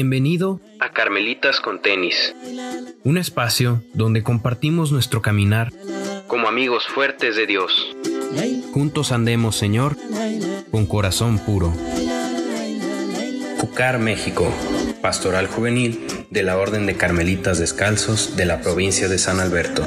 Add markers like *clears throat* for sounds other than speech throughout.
Bienvenido a Carmelitas con Tenis, un espacio donde compartimos nuestro caminar como amigos fuertes de Dios. Juntos andemos, Señor, con corazón puro. Cucar, México, Pastoral Juvenil de la Orden de Carmelitas Descalzos de la provincia de San Alberto.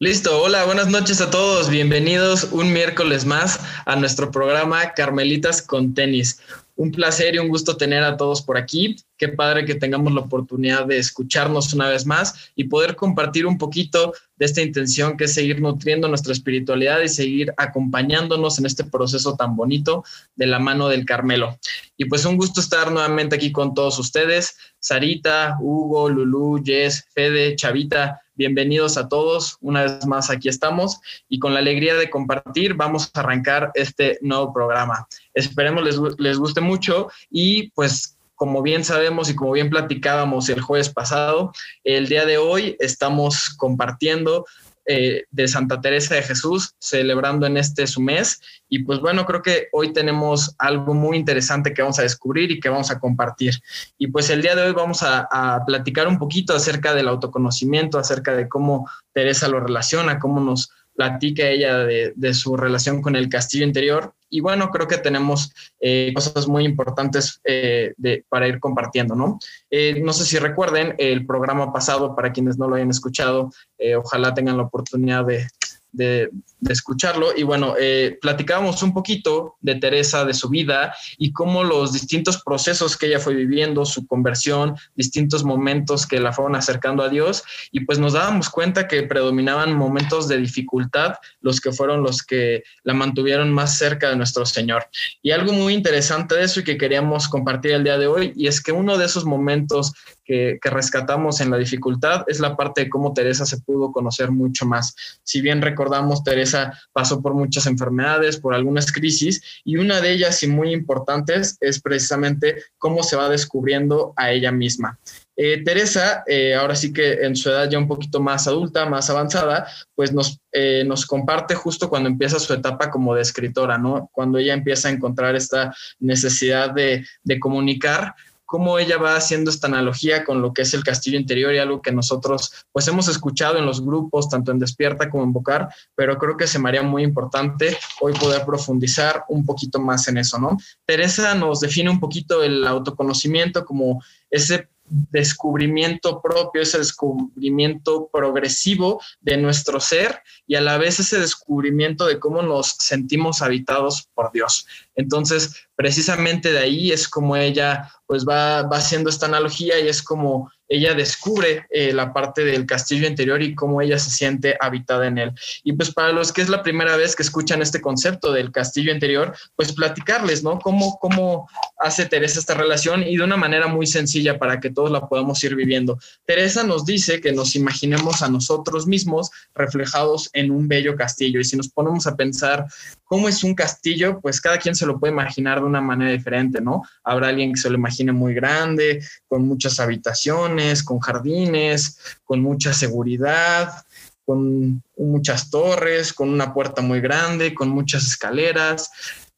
Listo, hola, buenas noches a todos. Bienvenidos un miércoles más a nuestro programa Carmelitas con Tenis. Un placer y un gusto tener a todos por aquí. Qué padre que tengamos la oportunidad de escucharnos una vez más y poder compartir un poquito de esta intención que es seguir nutriendo nuestra espiritualidad y seguir acompañándonos en este proceso tan bonito de la mano del Carmelo. Y pues un gusto estar nuevamente aquí con todos ustedes. Sarita, Hugo, Lulú, Jess, Fede, Chavita, bienvenidos a todos. Una vez más aquí estamos y con la alegría de compartir vamos a arrancar este nuevo programa. Esperemos les, les guste mucho y pues como bien sabemos y como bien platicábamos el jueves pasado, el día de hoy estamos compartiendo eh, de Santa Teresa de Jesús, celebrando en este su mes. Y pues bueno, creo que hoy tenemos algo muy interesante que vamos a descubrir y que vamos a compartir. Y pues el día de hoy vamos a, a platicar un poquito acerca del autoconocimiento, acerca de cómo Teresa lo relaciona, cómo nos platica ella de, su relación con el castillo interior. Y bueno, creo que tenemos eh, cosas muy importantes eh, para ir compartiendo, ¿no? Eh, no sé si recuerden el programa pasado, para quienes no lo hayan escuchado, ojalá tengan la oportunidad de, de, escucharlo. Y bueno, eh, platicábamos un poquito de Teresa, de su vida y cómo los distintos procesos que ella fue viviendo, su conversión, distintos momentos que la fueron acercando a Dios. Y pues nos dábamos cuenta que predominaban momentos de dificultad, los que fueron los que la mantuvieron más cerca de nuestro Señor. Y algo muy interesante de eso y que queríamos compartir el día de hoy, y es que uno de esos momentos que, que, rescatamos en la dificultad es la parte de cómo Teresa se pudo conocer mucho más. Si bien recordamos, Teresa pasó por muchas enfermedades, por algunas crisis, y una de ellas y muy importantes es precisamente cómo se va descubriendo a ella misma. Eh, Teresa, eh, ahora sí que en su edad ya un poquito más adulta, más avanzada, pues nos, eh, nos comparte justo cuando empieza su etapa como de escritora, ¿no? Cuando ella empieza a encontrar esta necesidad de, de comunicar cómo ella va haciendo esta analogía con lo que es el castillo interior y algo que nosotros pues hemos escuchado en los grupos, tanto en Despierta como en Bocar, pero creo que se me haría muy importante hoy poder profundizar un poquito más en eso, ¿no? Teresa nos define un poquito el autoconocimiento como ese descubrimiento propio, ese descubrimiento progresivo de nuestro ser y a la vez ese descubrimiento de cómo nos sentimos habitados por Dios. Entonces, precisamente de ahí es como ella pues va, va haciendo esta analogía y es como ella descubre eh, la parte del castillo interior y cómo ella se siente habitada en él. Y pues para los que es la primera vez que escuchan este concepto del castillo interior, pues platicarles, ¿no? Cómo, cómo hace Teresa esta relación y de una manera muy sencilla para que todos la podamos ir viviendo. Teresa nos dice que nos imaginemos a nosotros mismos reflejados en un bello castillo y si nos ponemos a pensar cómo es un castillo, pues cada quien se lo puede imaginar de una manera diferente, ¿no? Habrá alguien que se lo imagine muy grande, con muchas habitaciones, con jardines, con mucha seguridad, con muchas torres, con una puerta muy grande, con muchas escaleras,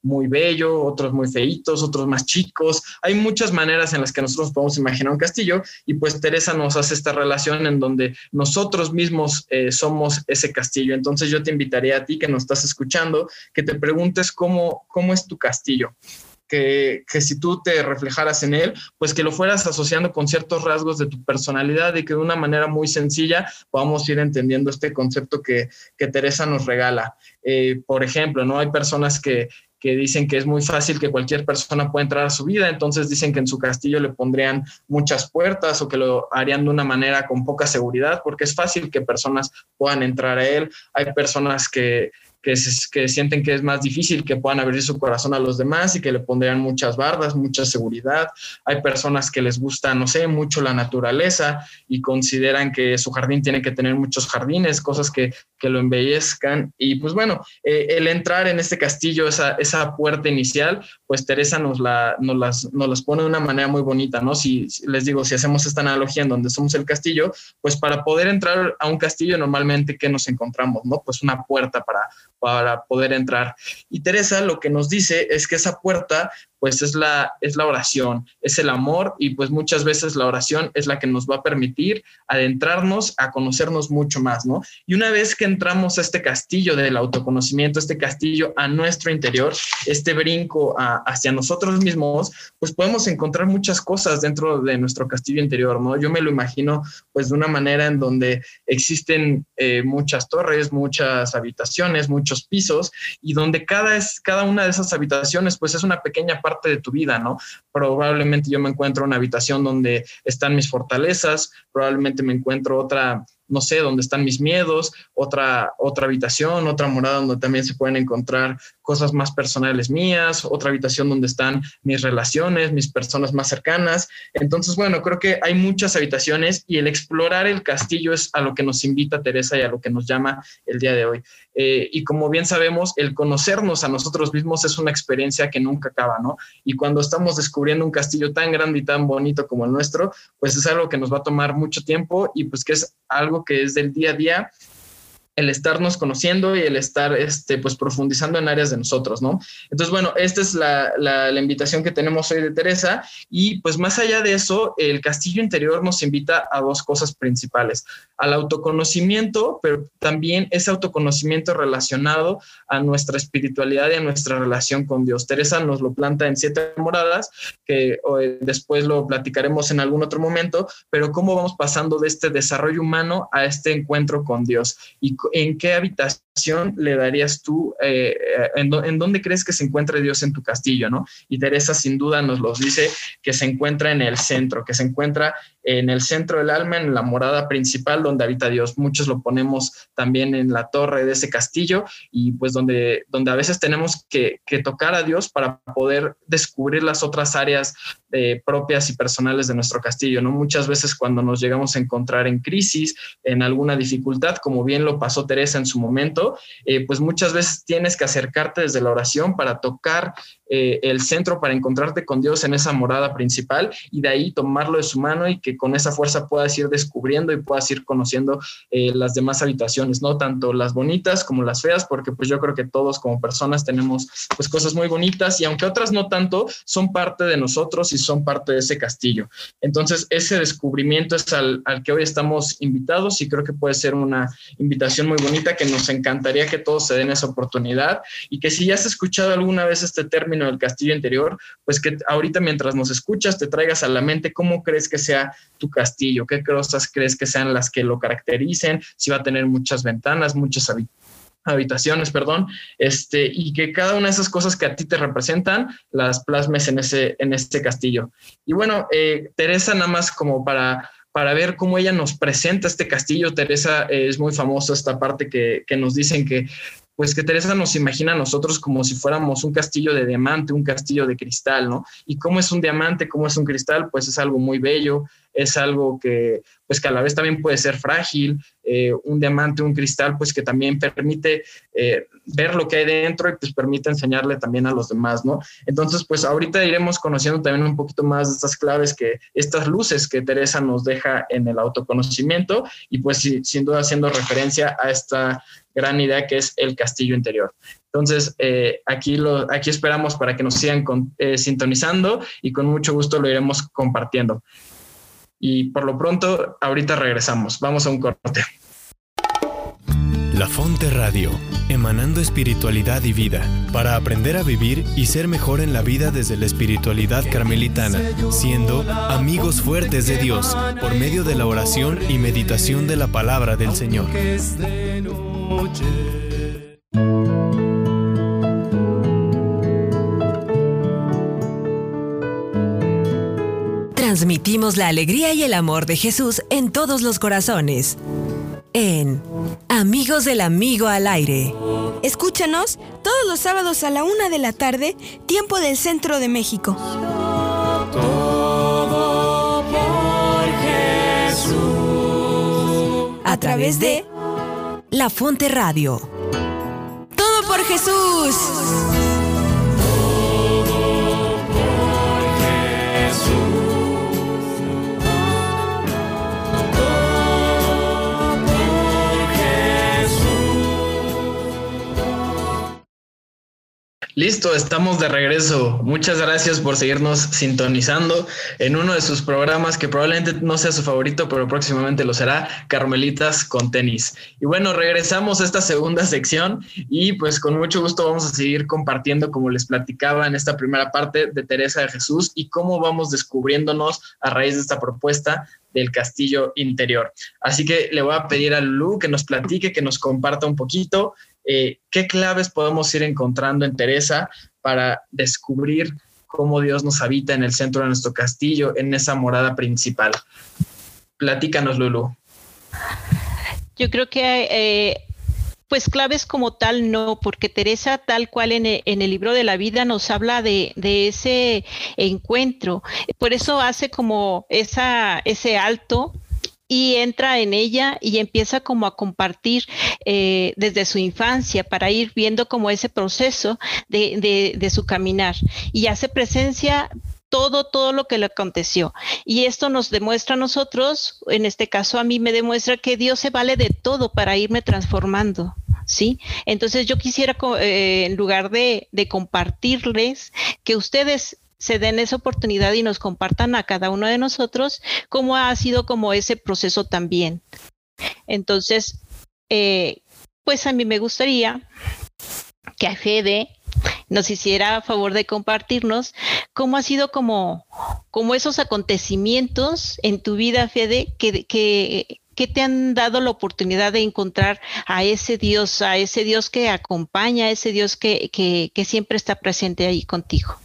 muy bello, otros muy feitos, otros más chicos. Hay muchas maneras en las que nosotros podemos imaginar un castillo y pues Teresa nos hace esta relación en donde nosotros mismos eh, somos ese castillo. Entonces yo te invitaría a ti que nos estás escuchando, que te preguntes cómo, cómo es tu castillo. Que, si tú te reflejaras en él, pues que lo fueras asociando con ciertos rasgos de tu personalidad y que de una manera muy sencilla podamos ir entendiendo este concepto que, que Teresa nos regala. Eh, por ejemplo, ¿no? Hay personas que, que dicen que es muy fácil que cualquier persona pueda entrar a su vida, entonces dicen que en su castillo le pondrían muchas puertas o que lo harían de una manera con poca seguridad, porque es fácil que personas puedan entrar a él. Hay personas que, que, que, sienten que es más difícil que puedan abrir su corazón a los demás y que le pondrían muchas bardas, mucha seguridad. Hay personas que les gusta, no sé, mucho la naturaleza y consideran que su jardín tiene que tener muchos jardines, cosas que, que lo embellezcan. Y pues bueno, eh, el entrar en este castillo, esa, esa puerta inicial, pues Teresa nos, la, nos, las, nos las pone de una manera muy bonita, ¿no? Si les digo, si hacemos esta analogía en donde somos el castillo, pues para poder entrar a un castillo normalmente, ¿qué nos encontramos, no? Pues una puerta para para poder entrar. Y Teresa lo que nos dice es que esa puerta pues es la, es la oración, es el amor y pues muchas veces la oración es la que nos va a permitir adentrarnos a conocernos mucho más, ¿no? Y una vez que entramos a este castillo del autoconocimiento, este castillo a nuestro interior, este brinco hacia nosotros mismos, pues podemos encontrar muchas cosas dentro de nuestro castillo interior, ¿no? Yo me lo imagino pues de una manera en donde existen eh, muchas torres, muchas habitaciones, muchos pisos y donde cada, es, cada una de esas habitaciones pues es una pequeña parte parte de tu vida, ¿no? Probablemente yo me encuentro en una habitación donde están mis fortalezas, probablemente me encuentro otra no sé, dónde están mis miedos, otra, otra habitación, otra morada donde también se pueden encontrar cosas más personales mías, otra habitación donde están mis relaciones, mis personas más cercanas. Entonces, bueno, creo que hay muchas habitaciones y el explorar el castillo es a lo que nos invita Teresa y a lo que nos llama el día de hoy. Eh, y como bien sabemos, el conocernos a nosotros mismos es una experiencia que nunca acaba, ¿no? Y cuando estamos descubriendo un castillo tan grande y tan bonito como el nuestro, pues es algo que nos va a tomar mucho tiempo y pues que es algo que es del día a día el estarnos conociendo y el estar este, pues, profundizando en áreas de nosotros, ¿no? Entonces, bueno, esta es la, la, invitación que tenemos hoy de Teresa y pues más allá de eso, el castillo interior nos invita a dos cosas principales, al autoconocimiento, pero también ese autoconocimiento relacionado a nuestra espiritualidad y a nuestra relación con Dios. Teresa nos lo planta en siete moradas, que después lo platicaremos en algún otro momento, pero cómo vamos pasando de este desarrollo humano a este encuentro con Dios y en qué habitación le darías tú, eh, en, dónde crees que se encuentra Dios en tu castillo, ¿no? Y Teresa sin duda nos los dice que se encuentra en el centro, que se encuentra en el centro del alma, en la morada principal donde habita Dios. Muchos lo ponemos también en la torre de ese castillo y pues donde, donde a veces tenemos que, tocar a Dios para poder descubrir las otras áreas eh, propias y personales de nuestro castillo, ¿no? Muchas veces cuando nos llegamos a encontrar en crisis, en alguna dificultad, como bien lo pasó Teresa en su momento, eh, pues muchas veces tienes que acercarte desde la oración para tocar eh, el centro para encontrarte con Dios en esa morada principal y de ahí tomarlo de su mano y que con esa fuerza puedas ir descubriendo y puedas ir conociendo eh, las demás habitaciones, ¿no? Tanto las bonitas como las feas, porque pues yo creo que todos como personas tenemos pues cosas muy bonitas y aunque otras no tanto, son parte de nosotros y son parte de ese castillo. Entonces ese descubrimiento es al, al que hoy estamos invitados y creo que puede ser una invitación muy bonita que nos encantaría que todos se den esa oportunidad y que si ya has escuchado alguna vez este término, del castillo interior, pues que ahorita mientras nos escuchas te traigas a la mente cómo crees que sea tu castillo, qué cosas crees que sean las que lo caractericen, si va a tener muchas ventanas, muchas habitaciones, perdón, este, y que cada una de esas cosas que a ti te representan las plasmes en ese, en este castillo. Y bueno, eh, Teresa, nada más como para para ver cómo ella nos presenta este castillo. Teresa eh, es muy famosa esta parte que, que, nos dicen que pues que Teresa nos imagina a nosotros como si fuéramos un castillo de diamante, un castillo de cristal, ¿no? Y cómo es un diamante, cómo es un cristal, pues es algo muy bello, es algo que, pues que a la vez también puede ser frágil, eh, un diamante, un cristal, pues que también permite eh, ver lo que hay dentro y pues permite enseñarle también a los demás, ¿no? Entonces, pues ahorita iremos conociendo también un poquito más de estas claves que, estas luces que Teresa nos deja en el autoconocimiento y pues sin duda haciendo referencia a esta gran idea que es el castillo interior. Entonces, eh, aquí, lo, aquí esperamos para que nos sigan sintonizando y con mucho gusto lo iremos compartiendo. Y por lo pronto, ahorita regresamos. Vamos a un corte. La Fonte Radio, emanando espiritualidad y vida, para aprender a vivir y ser mejor en la vida desde la espiritualidad carmelitana, siendo amigos fuertes de Dios por medio de la oración y meditación de la palabra del Señor. Transmitimos la alegría y el amor de Jesús en todos los corazones. En Amigos del Amigo al Aire. Escúchanos todos los sábados a la una de la tarde, tiempo del centro de México. Todo por Jesús. A través de la Fonte Radio. Todo por Jesús. Listo, estamos de regreso. Muchas gracias por seguirnos sintonizando en uno de sus programas que probablemente no sea su favorito, pero próximamente lo será, Carmelitas con tenis. Y bueno, regresamos a esta segunda sección y pues con mucho gusto vamos a seguir compartiendo, como les platicaba en esta primera parte de Teresa de Jesús y cómo vamos descubriéndonos a raíz de esta propuesta del castillo interior. Así que le voy a pedir a Lulu que nos platique, que nos comparta un poquito eh, qué claves podemos ir encontrando en Teresa para descubrir cómo Dios nos habita en el centro de nuestro castillo, en esa morada principal. Platícanos, Lulu. Yo creo que eh, pues claves como tal no, porque Teresa tal cual en el, libro de la vida nos habla de, ese encuentro. Por eso hace como esa, ese alto y entra en ella y empieza como a compartir eh, desde su infancia para ir viendo como ese proceso de, de, su caminar y hace presencia todo, todo lo que le aconteció. Y esto nos demuestra a nosotros, en este caso a mí me demuestra que Dios se vale de todo para irme transformando. ¿Sí? Entonces yo quisiera, eh, en lugar de, de compartirles, que ustedes se den esa oportunidad y nos compartan a cada uno de nosotros cómo ha sido como ese proceso también. Entonces, eh, pues a mí me gustaría que a Fede nos hiciera favor de compartirnos cómo ha sido como, como esos acontecimientos en tu vida, Fede, que, que, que te han dado la oportunidad de encontrar a ese Dios, a ese Dios que acompaña, a ese Dios que, que, que siempre está presente ahí contigo.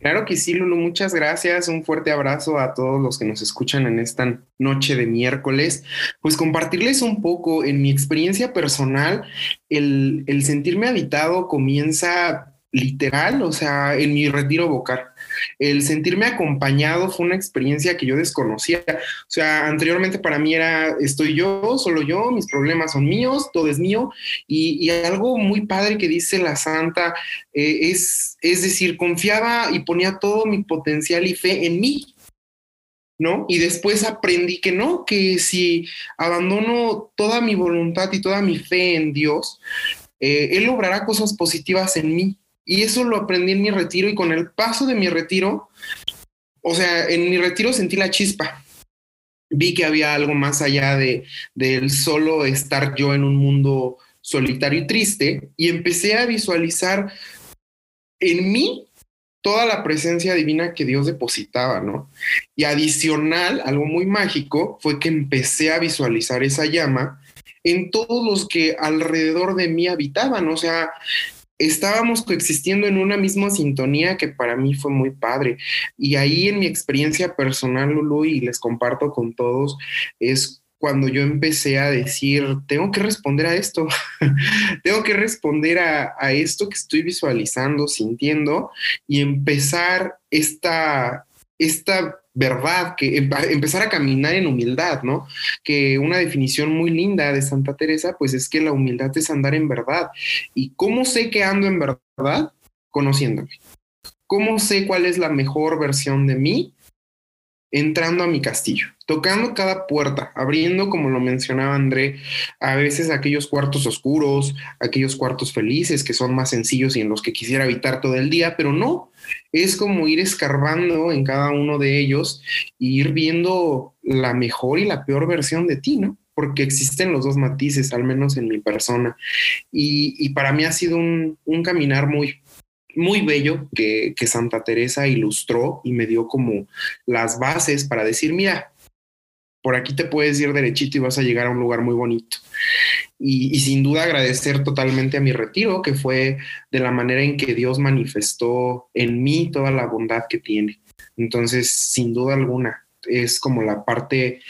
Claro que sí, Lulu, muchas gracias. Un fuerte abrazo a todos los que nos escuchan en esta noche de miércoles. Pues compartirles un poco en mi experiencia personal, el, el sentirme habitado comienza literal, o sea, en mi retiro vocal. El sentirme acompañado fue una experiencia que yo desconocía. O sea, anteriormente para mí era, estoy yo, solo yo, mis problemas son míos, todo es mío. Y, algo muy padre que dice la santa eh, es, es decir, confiaba y ponía todo mi potencial y fe en mí. ¿no? Y después aprendí que no, que si abandono toda mi voluntad y toda mi fe en Dios, eh, Él logrará cosas positivas en mí. Y eso lo aprendí en mi retiro y con el paso de mi retiro, o sea, en mi retiro sentí la chispa. Vi que había algo más allá de del solo estar yo en un mundo solitario y triste y empecé a visualizar en mí toda la presencia divina que Dios depositaba, ¿no? Y adicional, algo muy mágico fue que empecé a visualizar esa llama en todos los que alrededor de mí habitaban, o sea, estábamos coexistiendo en una misma sintonía que para mí fue muy padre. Y ahí en mi experiencia personal, Lulu, y les comparto con todos, es cuando yo empecé a decir, tengo que responder a esto, *laughs* tengo que responder a, a, esto que estoy visualizando, sintiendo, y empezar esta, esta verdad, que empezar a caminar en humildad, ¿no? Que una definición muy linda de Santa Teresa, pues es que la humildad es andar en verdad. ¿Y cómo sé que ando en verdad? Conociéndome. ¿Cómo sé cuál es la mejor versión de mí? Entrando a mi castillo, tocando cada puerta, abriendo, como lo mencionaba André, a veces aquellos cuartos oscuros, aquellos cuartos felices que son más sencillos y en los que quisiera habitar todo el día, pero no, es como ir escarbando en cada uno de ellos e ir viendo la mejor y la peor versión de ti, ¿no? Porque existen los dos matices, al menos en mi persona. Y, para mí ha sido un, caminar muy, muy bello que, Santa Teresa ilustró y me dio como las bases para decir, mira, por aquí te puedes ir derechito y vas a llegar a un lugar muy bonito y, sin duda agradecer totalmente a mi retiro, que fue de la manera en que Dios manifestó en mí toda la bondad que tiene. Entonces, sin duda alguna, es como la parte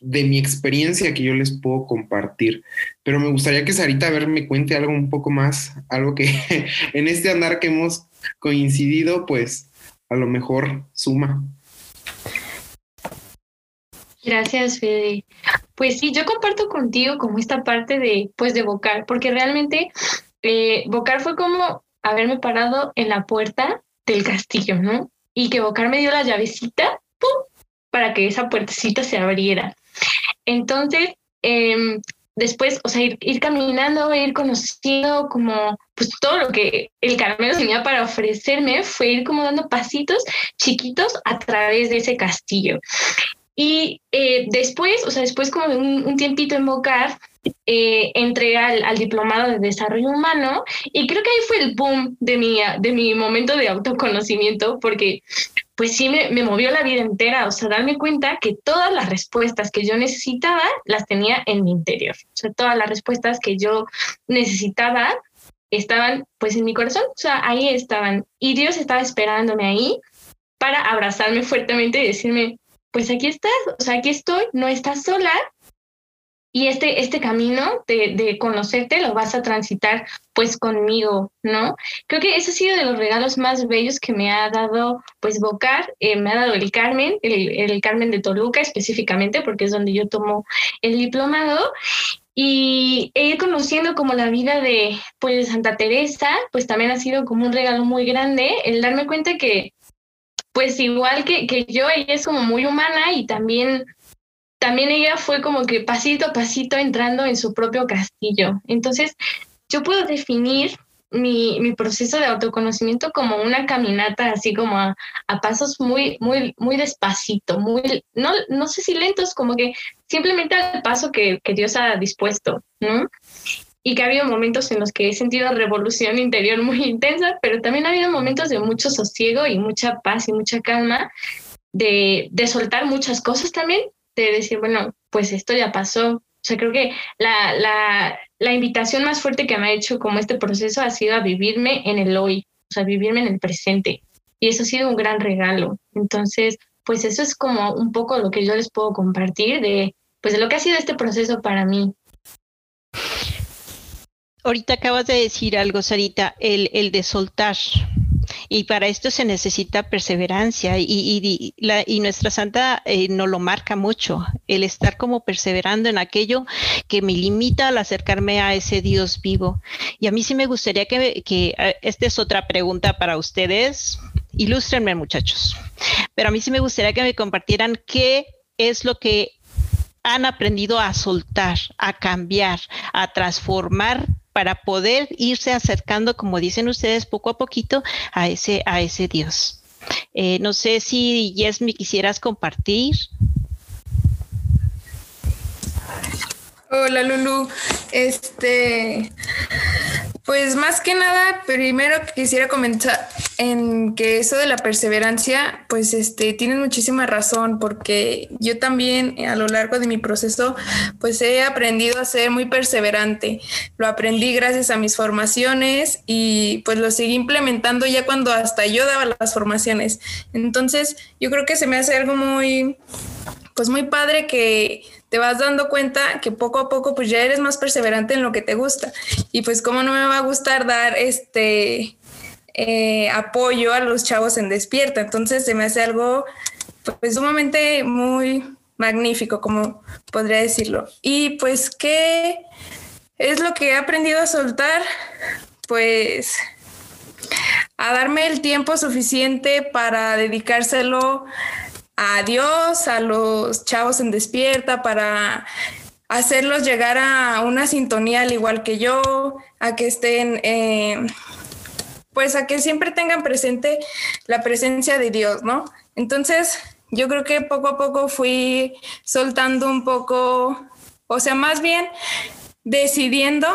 de mi experiencia que yo les puedo compartir. Pero me gustaría que Sarita a ver me cuente algo un poco más, algo que *laughs* en este andar que hemos coincidido, pues a lo mejor suma. Gracias, Fede. Pues sí, yo comparto contigo como esta parte de, pues, de porque realmente eh, fue como haberme parado en la puerta del castillo, ¿no? Y que Vocar me dio la llavecita para que esa puertecita se abriera. Entonces, em, después, o sea, ir, ir, caminando, ir conociendo como pues todo lo que el caramelo tenía para ofrecerme, fue ir como dando pasitos chiquitos a través de ese castillo. Y eh, después, o sea, después como de un, tiempito en Bocar, eh, entré al, al, diplomado de desarrollo humano y creo que ahí fue el boom de mi, de mi momento de autoconocimiento porque pues sí me, me, movió la vida entera, o sea, darme cuenta que todas las respuestas que yo necesitaba las tenía en mi interior, o sea, todas las respuestas que yo necesitaba estaban pues en mi corazón, o sea, ahí estaban, y Dios estaba esperándome ahí para abrazarme fuertemente y decirme, pues aquí estás, o sea, aquí estoy, no estás sola, y este, este camino de, de, conocerte lo vas a transitar pues conmigo, ¿no? Creo que ese ha sido de los regalos más bellos que me ha dado pues Bocar, eh, me ha dado el Carmen, el, el, Carmen de Toluca específicamente, porque es donde yo tomo el diplomado. Y ir conociendo como la vida de pues Santa Teresa, pues también ha sido como un regalo muy grande, el darme cuenta que pues igual que, que yo, ella es como muy humana y también también ella fue como que pasito a pasito entrando en su propio castillo. Entonces, yo puedo definir mi, mi proceso de autoconocimiento como una caminata así como a, pasos muy, muy, muy despacito, muy, no, no sé si lentos, como que simplemente al paso que, que Dios ha dispuesto, ¿no? y que ha habido momentos en los que he sentido revolución interior muy *laughs* intensa, pero también ha habido momentos de mucho sosiego y mucha paz y mucha calma, de, de soltar muchas cosas también de decir, bueno, pues esto ya pasó. O sea, creo que la, la, la invitación más fuerte que me ha hecho como este proceso ha sido a vivirme en el hoy, o sea, vivirme en el presente. Y eso ha sido un gran regalo. Entonces, pues eso es como un poco lo que yo les puedo compartir de, pues de lo que ha sido este proceso para mí. Ahorita acabas de decir algo, Sarita, el, el de soltar. Y para esto se necesita perseverancia y, nuestra santa eh, nos lo marca mucho, el estar como perseverando en aquello que me limita al acercarme a ese Dios vivo. Y a mí sí me gustaría que, que eh, esta es otra pregunta para ustedes, ilústrenme muchachos, pero a mí sí me gustaría que me compartieran qué es lo que han aprendido a soltar, a cambiar, a transformar para poder irse acercando, como dicen ustedes, poco a poquito a ese, a ese Dios. Eh, no sé si Yes quisieras compartir. Hola Lulu, este, pues más que nada, primero quisiera comentar en que eso de la perseverancia, pues este, tienes muchísima razón, porque yo también a lo largo de mi proceso, pues he aprendido a ser muy perseverante. Lo aprendí gracias a mis formaciones y pues lo seguí implementando ya cuando hasta yo daba las formaciones. Entonces, yo creo que se me hace algo muy, pues muy padre que te vas dando cuenta que poco a poco pues ya eres más perseverante en lo que te gusta. Y pues cómo no me va a gustar dar este eh, apoyo a los chavos en despierta. Entonces se me hace algo pues sumamente muy magnífico, como podría decirlo. Y pues, ¿qué es lo que he aprendido a soltar? Pues a darme el tiempo suficiente para dedicárselo a Dios, a los chavos en despierta, para hacerlos llegar a una sintonía al igual que yo, a que estén, eh, pues a que siempre tengan presente la presencia de Dios, ¿no? Entonces, yo creo que poco a poco fui soltando un poco, o sea, más bien decidiendo,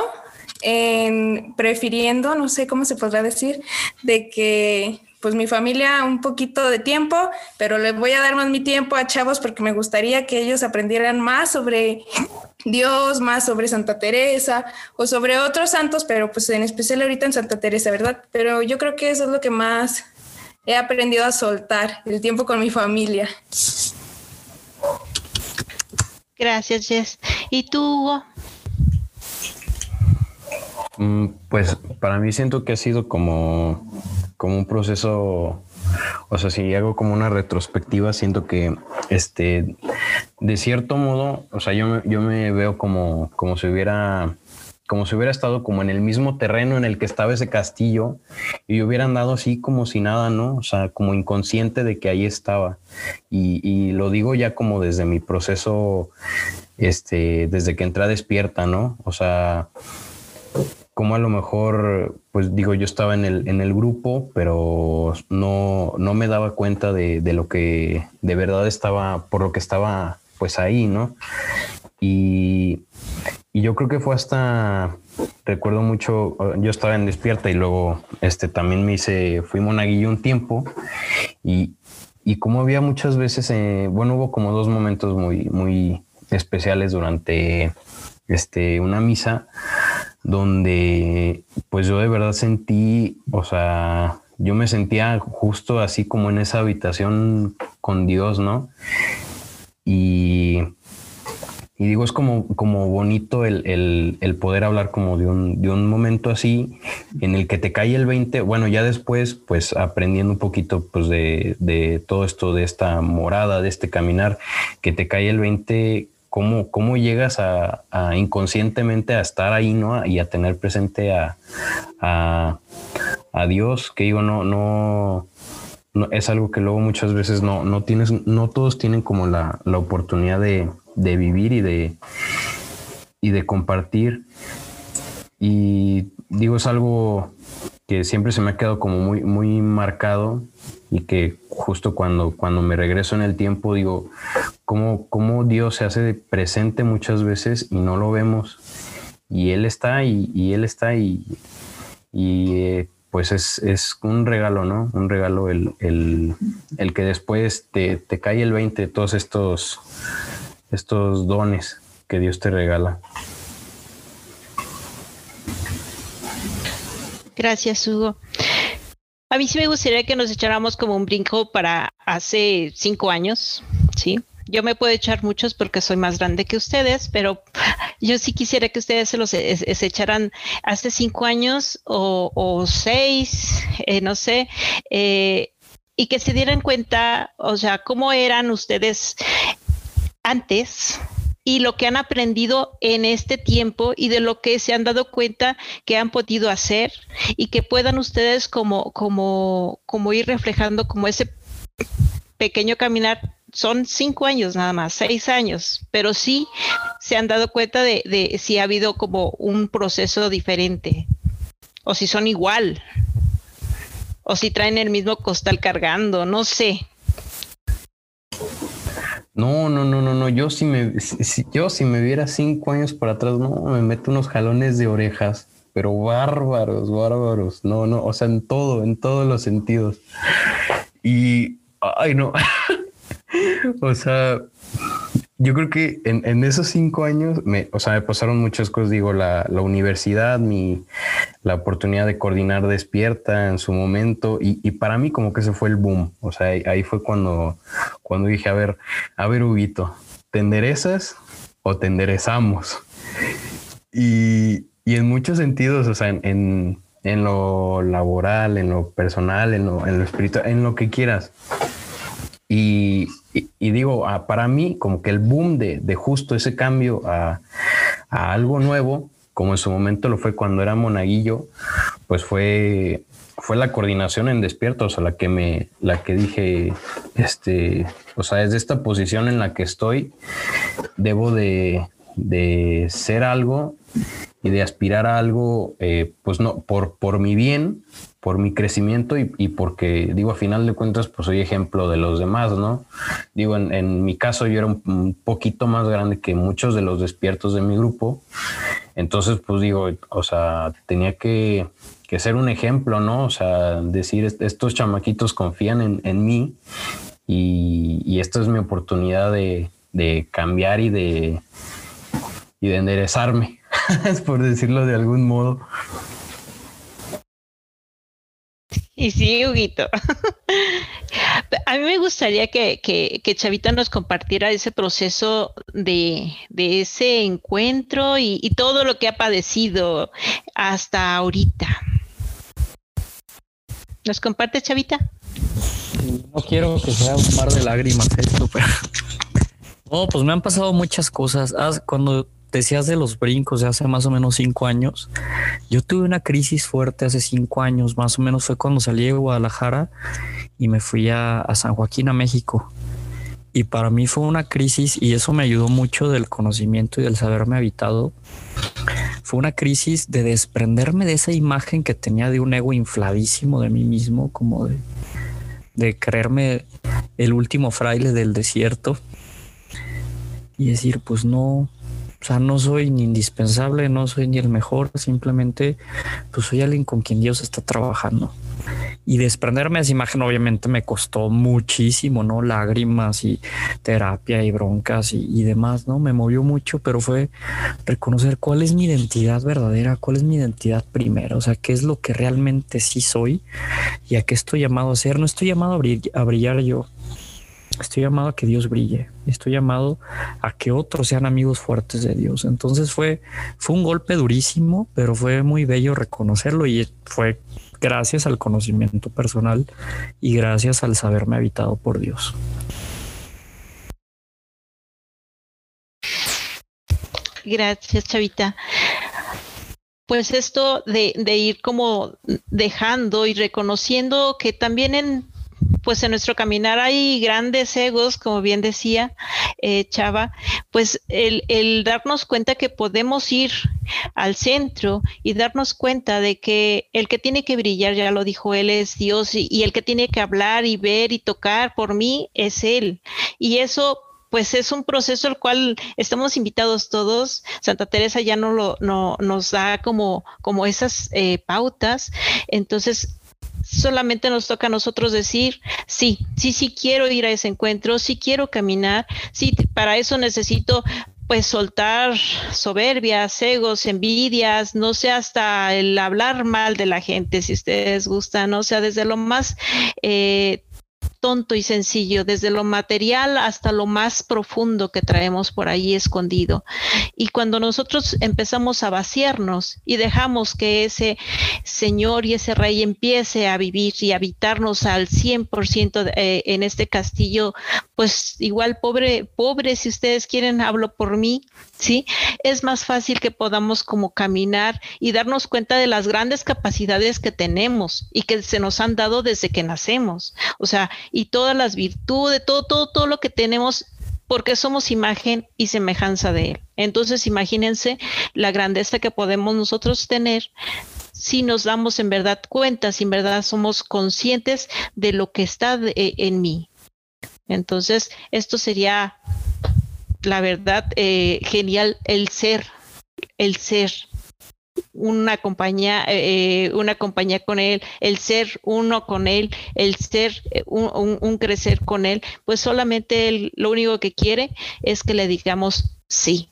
prefiriendo, no sé cómo se podrá decir, de que pues mi familia un poquito de tiempo, pero le voy a dar más mi tiempo a chavos porque me gustaría que ellos aprendieran más sobre Dios, más sobre Santa Teresa o sobre otros santos, pero pues en especial ahorita en Santa Teresa, ¿verdad? Pero yo creo que eso es lo que más he aprendido a soltar, el tiempo con mi familia. Gracias, Jess. ¿Y tú? Mm, pues para mí siento que ha sido como como un proceso, o sea, si hago como una retrospectiva, siento que este, de cierto modo, o sea, yo me, yo me veo como, como si hubiera como si hubiera estado como en el mismo terreno en el que estaba ese castillo y hubiera andado así como si nada, ¿no? O sea, como inconsciente de que ahí estaba. Y, lo digo ya como desde mi proceso, este, desde que entré despierta, ¿no? O sea, como a lo mejor, pues digo, yo estaba en el, en el grupo, pero no, no me daba cuenta de, de lo que de verdad estaba, por lo que estaba pues ahí, ¿no? Y, yo creo que fue hasta, recuerdo mucho, yo estaba en despierta y luego este, también me hice, fui monaguillo un tiempo y, como había muchas veces, eh, bueno, hubo como dos momentos muy, muy especiales durante este, una misa donde pues yo de verdad sentí, o sea, yo me sentía justo así como en esa habitación con Dios, ¿no? Y y digo, es como, como bonito el, poder hablar como de un, de un momento así en el que te cae el 20. Bueno, ya después, pues aprendiendo un poquito pues de, todo esto, de esta morada, de este caminar, que te cae el 20, cómo, cómo llegas a, inconscientemente a estar ahí, ¿no? Y a tener presente a, a, Dios, que digo, no, no, es algo que luego muchas veces no, no tienes, no todos tienen como la, la oportunidad de, de vivir y de, y de compartir. Y digo, es algo que siempre se me ha quedado como muy, muy marcado y que justo cuando, cuando me regreso en el tiempo digo, cómo, cómo Dios se hace presente muchas veces y no lo vemos. Y Él está y, Él está y, y eh, pues es, un regalo, ¿no? Un regalo el, el, que después te, te cae el 20 de todos estos estos dones que Dios te regala. Gracias, Hugo. A mí sí me gustaría que nos echáramos como un brinco para hace cinco años, ¿sí? Yo me puedo echar muchos porque soy más grande que ustedes, pero *laughs* yo sí quisiera que ustedes se los echaran hace cinco años o, seis, eh, no sé, eh, y que se dieran cuenta, o sea, cómo eran ustedes antes y lo que han aprendido en este tiempo y de lo que se han dado cuenta que han podido hacer y que puedan ustedes como, como, como ir reflejando como ese pequeño caminar. Son cinco años nada más, seis años, pero sí se han dado cuenta de, de si ha habido como un proceso diferente o si son igual o si traen el mismo costal cargando, no sé. No, no, no, no, no. Yo si me, si, yo si me viera cinco años para atrás, no, me meto unos jalones de orejas, pero bárbaros, bárbaros. No, no, o sea, en todo, en todos los sentidos. Y, ay, no. *laughs* o sea, yo creo que en, esos cinco años, me, o sea, me pasaron muchas cosas, digo, la, universidad, mi, la oportunidad de coordinar despierta en su momento, y, para mí como que ese fue el boom, o sea, ahí fue cuando, cuando dije, a ver, a ver, Huguito, ¿te enderezas o te enderezamos? Y, en muchos sentidos, o sea, en, en, lo laboral, en lo personal, en lo, en lo espiritual, en lo que quieras. Y, y, digo, ah, para mí, como que el boom de, de justo ese cambio a, a, algo nuevo, como en su momento lo fue cuando era monaguillo, pues fue, fue la coordinación en despierto, o sea, la que me, la que dije, este, o sea, desde esta posición en la que estoy, debo de, de ser algo y de aspirar a algo, eh, pues no, por, por mi bien, por mi crecimiento y, porque, digo, a final de cuentas, pues soy ejemplo de los demás, ¿no? Digo, en, mi caso yo era un, poquito más grande que muchos de los despiertos de mi grupo. Entonces, pues digo, o sea, tenía que, ser un ejemplo, ¿no? O sea, decir, estos chamaquitos confían en, mí y, y, esta es mi oportunidad de, de cambiar y de, y de enderezarme, *laughs* por decirlo de algún modo. Y sí, Huguito. *laughs* A mí me gustaría que, Chavita nos compartiera ese proceso de, ese encuentro y, todo lo que ha padecido hasta ahorita. ¿Nos comparte, Chavita? No quiero que sea un par de lágrimas esto, pero... No, pues me han pasado muchas cosas. Cuando decías de los brincos de hace más o menos cinco años. Yo tuve una crisis fuerte hace cinco años, más o menos fue cuando salí de Guadalajara y me fui a, a San Joaquín, a México. Y para mí fue una crisis y eso me ayudó mucho del conocimiento y del saberme habitado. Fue una crisis de desprenderme de esa imagen que tenía de un ego infladísimo de mí mismo, como de, de creerme el último fraile del desierto y decir, pues no, o sea, no soy ni indispensable, no soy ni el mejor, simplemente pues soy alguien con quien Dios está trabajando. Y desprenderme de esa imagen obviamente me costó muchísimo, ¿no? Lágrimas y terapia y broncas y, y, demás, ¿no? Me movió mucho, pero fue reconocer cuál es mi identidad verdadera, cuál es mi identidad primera, o sea, qué es lo que realmente sí soy y a qué estoy llamado a ser. No estoy llamado a, brillar, a brillar yo, Estoy llamado a que Dios brille. Estoy llamado a que otros sean amigos fuertes de Dios. Entonces fue, fue un golpe durísimo, pero fue muy bello reconocerlo y fue gracias al conocimiento personal y gracias al saberme habitado por Dios. Gracias, Chavita. Pues esto de, de ir como dejando y reconociendo que también en pues en nuestro caminar hay grandes egos, como bien decía eh, Chava, pues el, darnos cuenta que podemos ir al centro y darnos cuenta de que el que tiene que brillar, ya lo dijo él, es Dios y, y el que tiene que hablar y ver y tocar por mí es Él. Y eso pues es un proceso al cual estamos invitados todos. Santa Teresa ya no lo no, nos da como, como esas eh, pautas. Entonces, solamente nos toca a nosotros decir, sí, sí, sí quiero ir a ese encuentro, sí quiero caminar, sí, para eso necesito pues soltar soberbias, egos, envidias, no sea hasta el hablar mal de la gente, si ustedes gustan, no sea desde lo más eh, tonto y sencillo, desde lo material hasta lo más profundo que traemos por ahí escondido. Y cuando nosotros empezamos a vaciarnos y dejamos que ese Señor y ese Rey empiece a vivir y habitarnos al 100% eh, en este castillo, pues igual pobre, pobre, si ustedes quieren, hablo por mí, ¿sí? Es más fácil que podamos como caminar y darnos cuenta de las grandes capacidades que tenemos y que se nos han dado desde que nacemos. O sea, y todas las virtudes, todo, todo, todo lo que tenemos porque somos imagen y semejanza de Él. Entonces, imagínense la grandeza que podemos nosotros tener si nos damos en verdad cuenta, si en verdad somos conscientes de lo que está en mí. Entonces, esto sería, la verdad, eh, genial el ser, el ser una compañía, eh, una compañía con él, el ser uno con él, el ser eh, un, un, un crecer con él, pues solamente él lo único que quiere es que le digamos sí.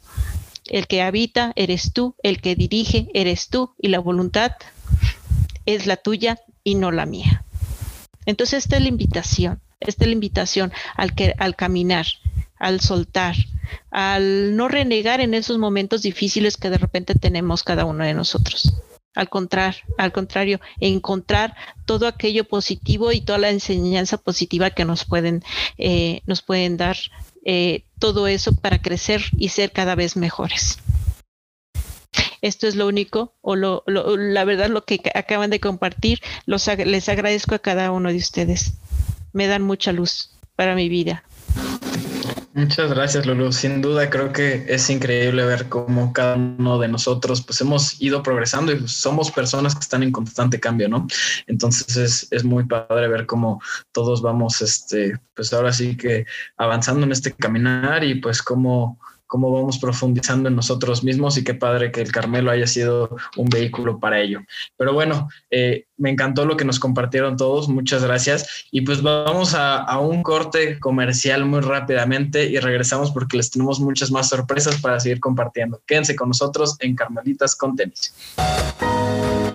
El que habita eres tú, el que dirige eres tú y la voluntad es la tuya y no la mía. Entonces esta es la invitación, esta es la invitación al, que, al caminar, al soltar, al no renegar en esos momentos difíciles que de repente tenemos cada uno de nosotros. Al contrario, al contrario, encontrar todo aquello positivo y toda la enseñanza positiva que nos pueden, eh, nos pueden dar eh, todo eso para crecer y ser cada vez mejores. Esto es lo único, o lo, lo, la verdad, lo que acaban de compartir. Los, les agradezco a cada uno de ustedes. Me dan mucha luz para mi vida. Muchas gracias, Lulu. Sin duda creo que es increíble ver cómo cada uno de nosotros pues hemos ido progresando y somos personas que están en constante cambio, ¿no? Entonces es, muy padre ver cómo todos vamos, este, pues ahora sí que avanzando en este caminar y pues cómo cómo vamos profundizando en nosotros mismos y qué padre que el Carmelo haya sido un vehículo para ello. Pero bueno, eh, me encantó lo que nos compartieron todos, muchas gracias. Y pues vamos a, a, un corte comercial muy rápidamente y regresamos porque les tenemos muchas más sorpresas para seguir compartiendo. Quédense con nosotros en Carmelitas con tenis.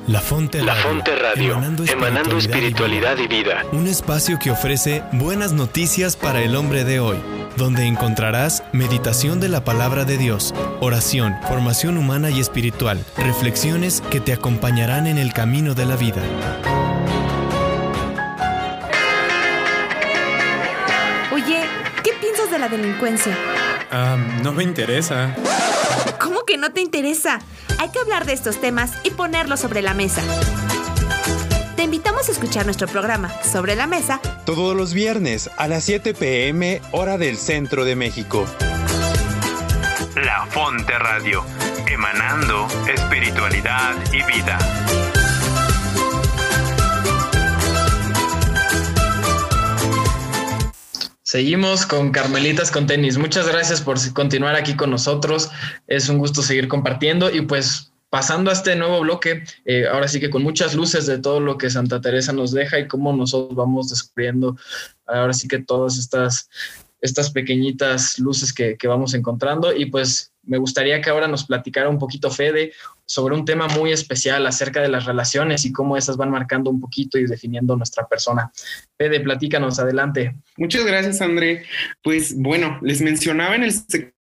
La Fonte Radio, La Fonte Radio emanando, espiritualidad, emanando espiritualidad y, vida. y vida. Un espacio que ofrece buenas noticias para el hombre de hoy, donde encontrarás meditación de la palabra de Dios, oración, formación humana y espiritual, reflexiones que te acompañarán en el camino de la vida. Oye, ¿qué piensas de la delincuencia? Um, no me interesa. ¿Cómo que no te interesa? Hay que hablar de estos temas y ponerlos sobre la mesa. Te invitamos a escuchar nuestro programa Sobre la Mesa todos los viernes a las 7 pm hora del centro de México. La Fonte Radio, emanando espiritualidad y vida. Seguimos con Carmelitas con tenis. Muchas gracias por continuar aquí con nosotros. Es un gusto seguir compartiendo y pues pasando a este nuevo bloque, eh, ahora sí que con muchas luces de todo lo que Santa Teresa nos deja y cómo nosotros vamos descubriendo ahora sí que todas estas, estas pequeñitas luces que, vamos encontrando y pues me gustaría que ahora nos platicara un poquito Fede sobre un tema muy especial acerca de las relaciones y cómo esas van marcando un poquito y definiendo nuestra persona. Fede, platícanos, adelante. Muchas gracias, André. Pues bueno, les mencionaba en el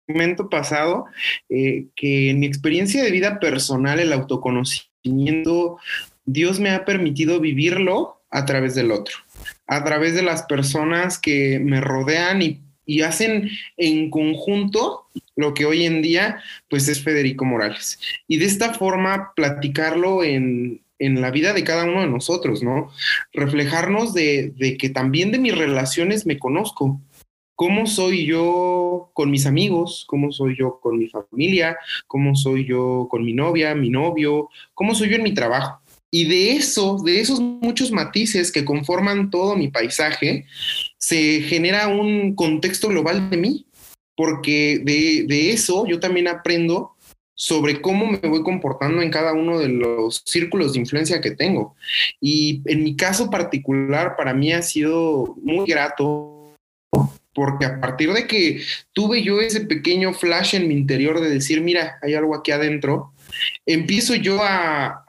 segmento pasado eh, que en mi experiencia de vida personal, el autoconocimiento, Dios me ha permitido vivirlo a través del otro, a través de las personas que me rodean y y hacen en conjunto lo que hoy en día pues es Federico Morales. Y de esta forma platicarlo en, la vida de cada uno de nosotros, ¿no? Reflejarnos de, de que también de mis relaciones me conozco, cómo soy yo con mis amigos, cómo soy yo con mi familia, cómo soy yo con mi novia, mi novio, cómo soy yo en mi trabajo. Y de eso, de esos muchos matices que conforman todo mi paisaje, se genera un contexto global de mí, porque de, eso yo también aprendo sobre cómo me voy comportando en cada uno de los círculos de influencia que tengo. Y en mi caso particular, para mí ha sido muy grato, porque a partir de que tuve yo ese pequeño flash en mi interior de decir, mira, hay algo aquí adentro, empiezo yo a,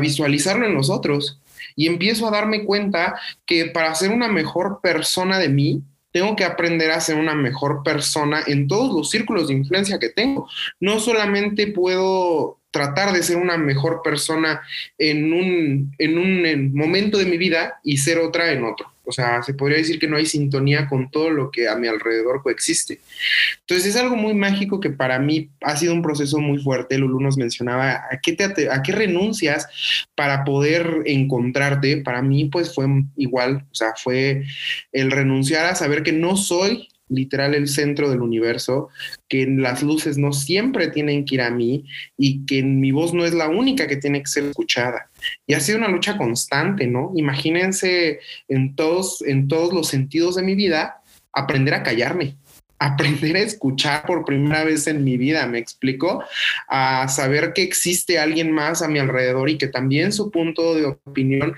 visualizarlo en los otros y empiezo a darme cuenta que para ser una mejor persona de mí, tengo que aprender a ser una mejor persona en todos los círculos de influencia que tengo. No solamente puedo tratar de ser una mejor persona en un, en un momento de mi vida y ser otra en otro. O sea, se podría decir que no hay sintonía con todo lo que a mi alrededor coexiste. Entonces es algo muy mágico que para mí ha sido un proceso muy fuerte. Lulu nos mencionaba, ¿a qué, te, a qué renuncias para poder encontrarte? Para mí pues fue igual, o sea, fue el renunciar a saber que no soy literal el centro del universo, que las luces no siempre tienen que ir a mí y que mi voz no es la única que tiene que ser escuchada. Y ha sido una lucha constante, ¿no? Imagínense en todos, en todos los sentidos de mi vida, aprender a callarme, *laughs* aprender a escuchar por primera vez en mi vida, me explico, a saber que existe alguien más a mi alrededor y que también su punto de opinión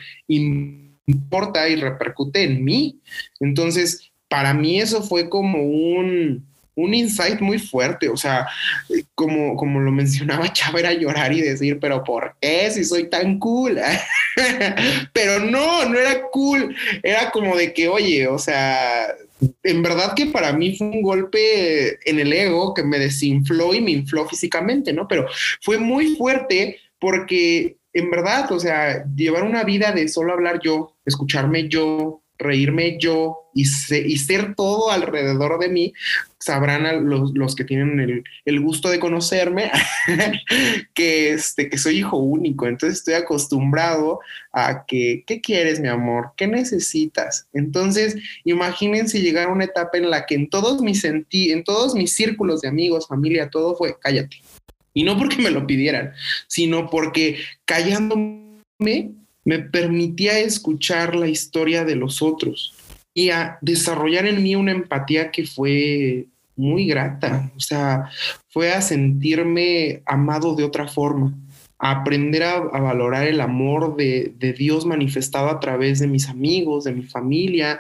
importa y repercute en mí. Entonces, para mí eso fue como un, un insight muy fuerte, o sea, como, como lo *laughs* mencionaba Chava, era llorar y decir, pero ¿por qué si soy tan cool? *laughs* pero no, no era cool, era como de que, oye, o sea, en verdad que para mí fue un golpe en el ego que me desinfló y me infló físicamente, ¿no? Pero fue muy fuerte porque en verdad, o sea, llevar una vida de solo hablar yo, escucharme yo, reírme yo y, ser todo alrededor de mí, sabrán los, los que tienen el, gusto de conocerme *laughs* que, este, que soy hijo único, entonces estoy acostumbrado a que, ¿qué quieres, mi amor? ¿Qué necesitas? Entonces, imagínense llegar a una etapa en la que en todos mis en todos mis círculos de amigos, familia, todo fue, cállate. Y no porque me lo pidieran, sino porque callándome me permitía escuchar la historia de los otros y a desarrollar en mí una empatía que fue muy grata, o sea, fue a sentirme amado de otra forma, a aprender a, valorar el amor de, Dios manifestado a través de mis amigos, de mi familia,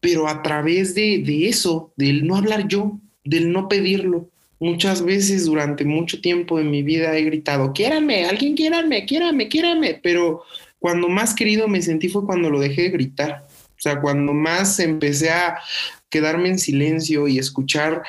pero a través de, de eso, del no hablar yo, del no pedirlo, Muchas veces durante mucho tiempo de mi vida he gritado, quiéranme, alguien quiéranme, quiéranme, quiéranme, pero cuando más querido me sentí fue cuando lo dejé de gritar. O sea, cuando más empecé a quedarme en silencio y escuchar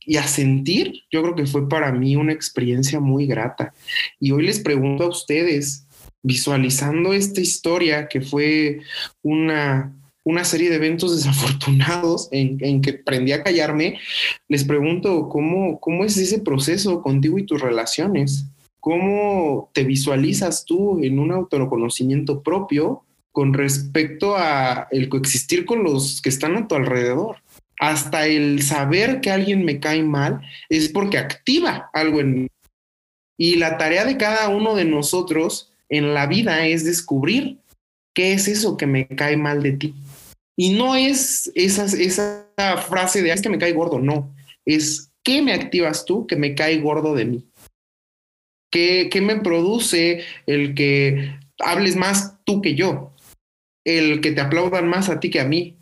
y a sentir, yo creo que fue para mí una experiencia muy grata. Y hoy les pregunto a ustedes, visualizando esta historia que fue una una serie de eventos *laughs* desafortunados en, que aprendí a callarme, les pregunto, ¿cómo, ¿cómo es ese proceso contigo y tus relaciones? ¿Cómo te visualizas tú en un autoconocimiento propio con respecto a el coexistir con los que están a tu alrededor? Hasta el saber que alguien me cae mal es porque activa algo en mí. Y la tarea de cada uno de nosotros en la vida es descubrir qué es eso que me cae mal de ti. Y no es esa, esa frase de es que me cae gordo, no. Es qué me activas tú que me cae gordo de mí. ¿Qué, qué me produce el que hables más tú que yo? El que te aplaudan más a ti que a mí.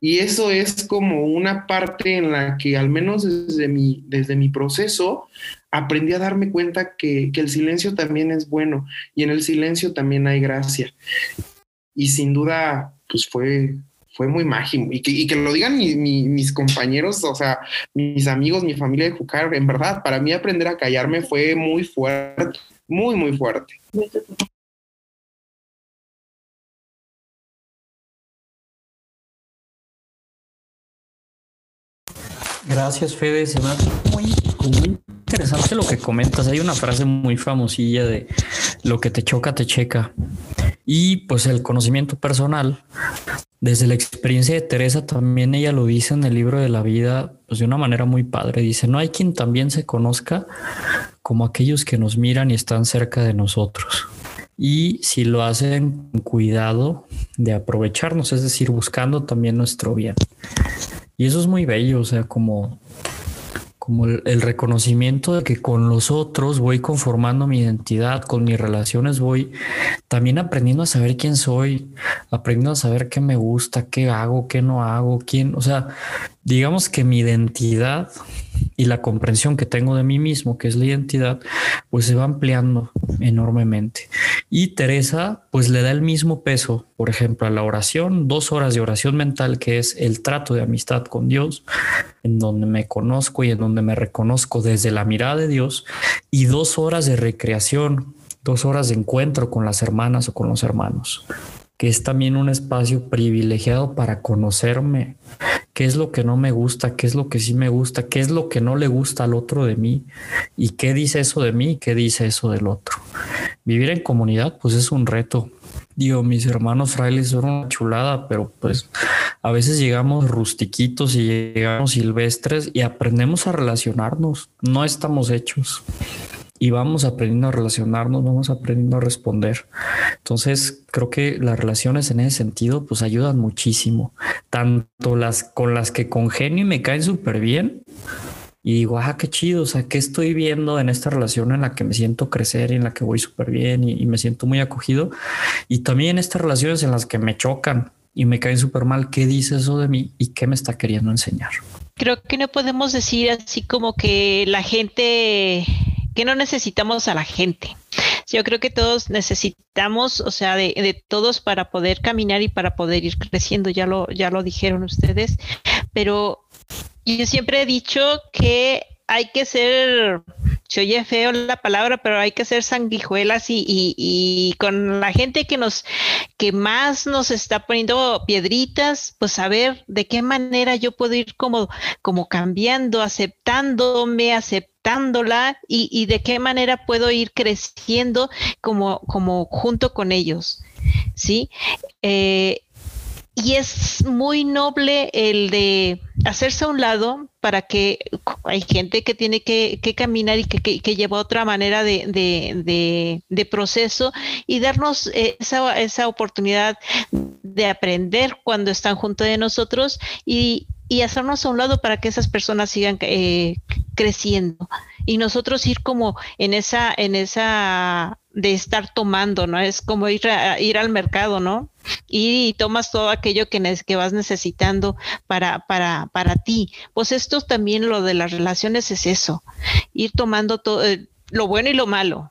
Y eso es como una parte en la que, al menos desde mi, desde mi proceso, aprendí a darme cuenta que, que, el silencio también es bueno y en el silencio también hay gracia. Y sin duda, pues fue, fue muy mágico. Y que, y que lo digan mis compañeros, o sea, mis amigos, mi familia de Jucar, en verdad, para mí aprender a callarme fue muy fuerte, muy, muy fuerte. Gracias, Fede. Se me hace muy, interesante lo que comentas. Hay una frase muy famosilla de lo que te choca, te checa. Y pues el conocimiento personal, desde la experiencia de Teresa, también ella lo dice en el libro de la vida, pues de una manera muy padre. Dice, no hay quien también se conozca como aquellos que nos miran y están cerca de nosotros. Y si lo hacen con cuidado de aprovecharnos, es decir, buscando también nuestro bien. Y eso es muy bello, o sea, como, como el, reconocimiento de que con los otros voy conformando mi identidad, con mis relaciones voy también aprendiendo a saber quién soy, aprendiendo a saber qué me gusta, qué hago, qué no hago, quién, o sea, digamos que mi identidad y la comprensión que tengo de mí mismo, que es la identidad, pues se va ampliando enormemente. Y Teresa, pues le da el mismo peso, por ejemplo, a la oración, dos horas de oración mental, que es el trato de amistad con Dios, en donde me conozco y en donde me reconozco desde la mirada de Dios, y dos horas de recreación, dos horas de encuentro con las hermanas o con los hermanos que es también un espacio privilegiado para conocerme, qué es lo que no me gusta, qué es lo que sí me gusta, qué es lo que no le gusta al otro de mí y qué dice eso de mí qué dice eso del otro. Vivir en comunidad pues es un reto. Digo, mis hermanos frailes son una chulada, pero pues a veces llegamos rustiquitos y llegamos silvestres y aprendemos a relacionarnos. No estamos hechos y vamos aprendiendo a relacionarnos, vamos aprendiendo a responder. Entonces, creo que las relaciones en ese sentido pues ayudan muchísimo, tanto las con las que congenio y me caen súper bien. Y digo, ah, qué chido, o sea, ¿qué estoy viendo en esta relación en la que me siento crecer y en la que voy súper bien y, y, me siento muy acogido? Y también estas relaciones en las que me chocan y me caen súper mal, ¿qué dice eso de mí y qué me está queriendo enseñar? Creo que no podemos decir así como que la gente que no necesitamos a la gente. Yo creo que todos necesitamos, o sea, de, todos para poder caminar y para poder ir creciendo, ya lo, ya lo dijeron ustedes, pero yo siempre he dicho que hay que ser, se oye feo la palabra, pero hay que ser sanguijuelas y, y, con la gente que nos, que más nos está poniendo piedritas, pues saber de qué manera yo puedo ir como, como cambiando, aceptándome, aceptando y, y, de qué manera puedo ir creciendo como, como junto con ellos. ¿sí? Eh, y es muy noble el de hacerse a un lado para que hay gente que tiene que, caminar y que, lleva otra manera de, proceso y darnos esa, esa, oportunidad de aprender cuando están junto de nosotros y, y hacernos a un lado para que esas personas sigan eh, creciendo y nosotros ir como en esa en esa de estar tomando no es como ir a, ir al mercado no y, tomas todo aquello que, que vas necesitando para para para ti. Pues esto también lo de las relaciones es eso ir tomando todo eh, lo bueno y lo malo.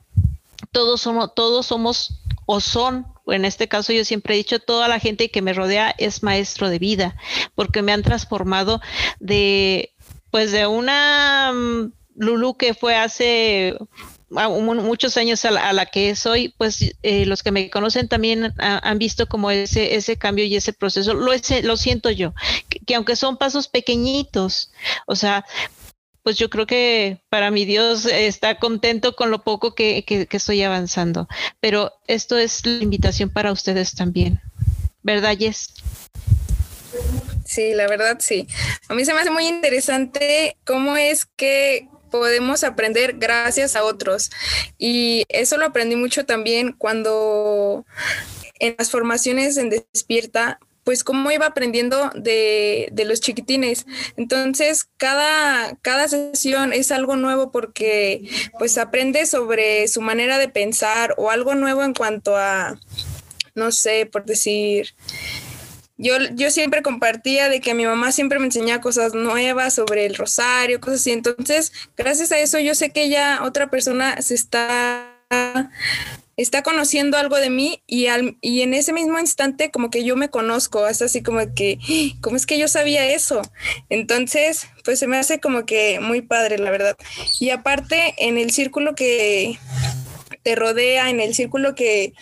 Todos somos todos somos o son en este caso yo siempre he dicho, toda la gente que me rodea es maestro de vida, porque me han transformado de, pues de una mm, Lulu que fue hace muchos años a la, que soy, pues eh, los que me conocen también han visto como ese, ese cambio y ese proceso. Lo, lo siento yo, que, aunque son pasos pequeñitos, o sea, pues yo creo que para mi Dios está contento con lo poco que, que, estoy avanzando. Pero esto es la invitación para ustedes también. ¿Verdad, Jess? Sí, la verdad sí. A mí se me hace muy interesante cómo es que podemos aprender gracias a otros. Y eso lo aprendí mucho también cuando en las formaciones en Despierta pues cómo iba aprendiendo de, los chiquitines. Entonces, cada, cada sesión es algo nuevo porque pues aprende sobre su manera de pensar o algo nuevo en cuanto a, no sé, por decir, yo, yo siempre compartía de que mi mamá siempre me enseñaba cosas nuevas sobre el rosario, cosas así. Entonces, gracias a eso yo sé que ya otra persona se está está conociendo algo de mí y, al, y en ese mismo instante como que yo me conozco, es así como que, ¿cómo es que yo sabía eso? Entonces, pues se me hace como que muy padre, la verdad. Y aparte, en el círculo que te rodea, en el círculo que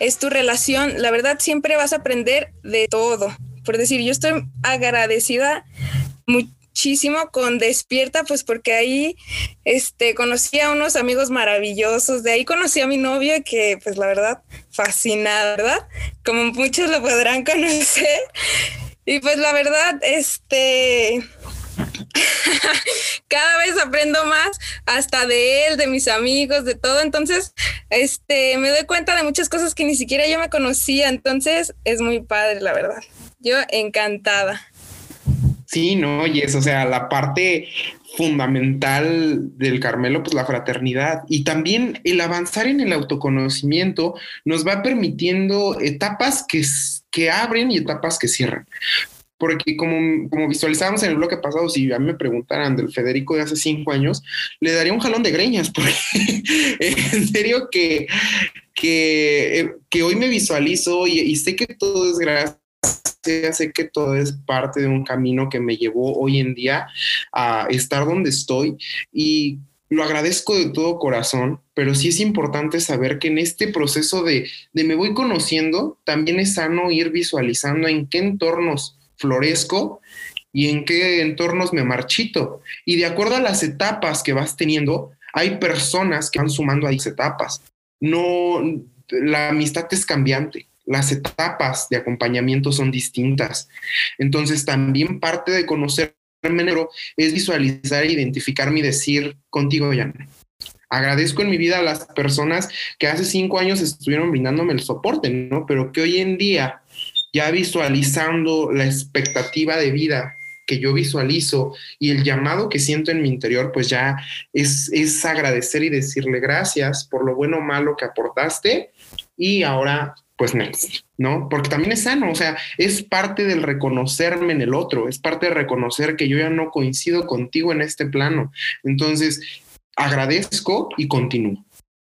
es tu relación, la verdad siempre vas a aprender de todo. Por decir, yo estoy agradecida muchísimo con Despierta, pues porque ahí este, conocí a unos amigos maravillosos, de ahí conocí a mi novio que pues la verdad fascinada, ¿verdad? Como muchos lo podrán *laughs* conocer. Y pues la verdad, este, *laughs* cada vez aprendo más hasta de él, de mis amigos, de todo. Entonces, este, me doy cuenta de muchas cosas que ni siquiera yo me conocía. Entonces, es muy padre, la verdad. Yo encantada. Sí, no, y es, o sea, la parte fundamental del Carmelo, pues la fraternidad y también el avanzar en el autoconocimiento nos va permitiendo etapas que, que abren y etapas que cierran. Porque como, como visualizábamos en el bloque pasado, si a mí me preguntaran del Federico de hace cinco años, le daría un jalón de greñas, *laughs* porque en serio que, que, que hoy me visualizo y, y sé que todo es gracias sé que todo es parte de un camino que me llevó hoy en día a estar donde estoy y lo agradezco de todo corazón, pero sí es importante saber que en este proceso de, de me voy conociendo, también es sano ir visualizando en qué entornos florezco y en qué entornos me marchito. Y de acuerdo a las etapas que vas teniendo, hay personas que van sumando a esas etapas. No, la amistad es cambiante las etapas de acompañamiento son distintas. Entonces, también parte de conocerme negro es visualizar e identificarme y decir contigo, ya Agradezco en mi vida a las personas que hace cinco años estuvieron brindándome el soporte, ¿no? Pero que hoy en día, ya visualizando la expectativa de vida que yo visualizo y el llamado que siento en mi interior, pues ya es, es agradecer y decirle gracias por lo bueno o malo que aportaste y ahora pues next, ¿no? Porque también es sano, o sea, es parte del reconocerme en el otro, es parte de reconocer que yo ya no coincido contigo en este plano. Entonces, agradezco y continúo.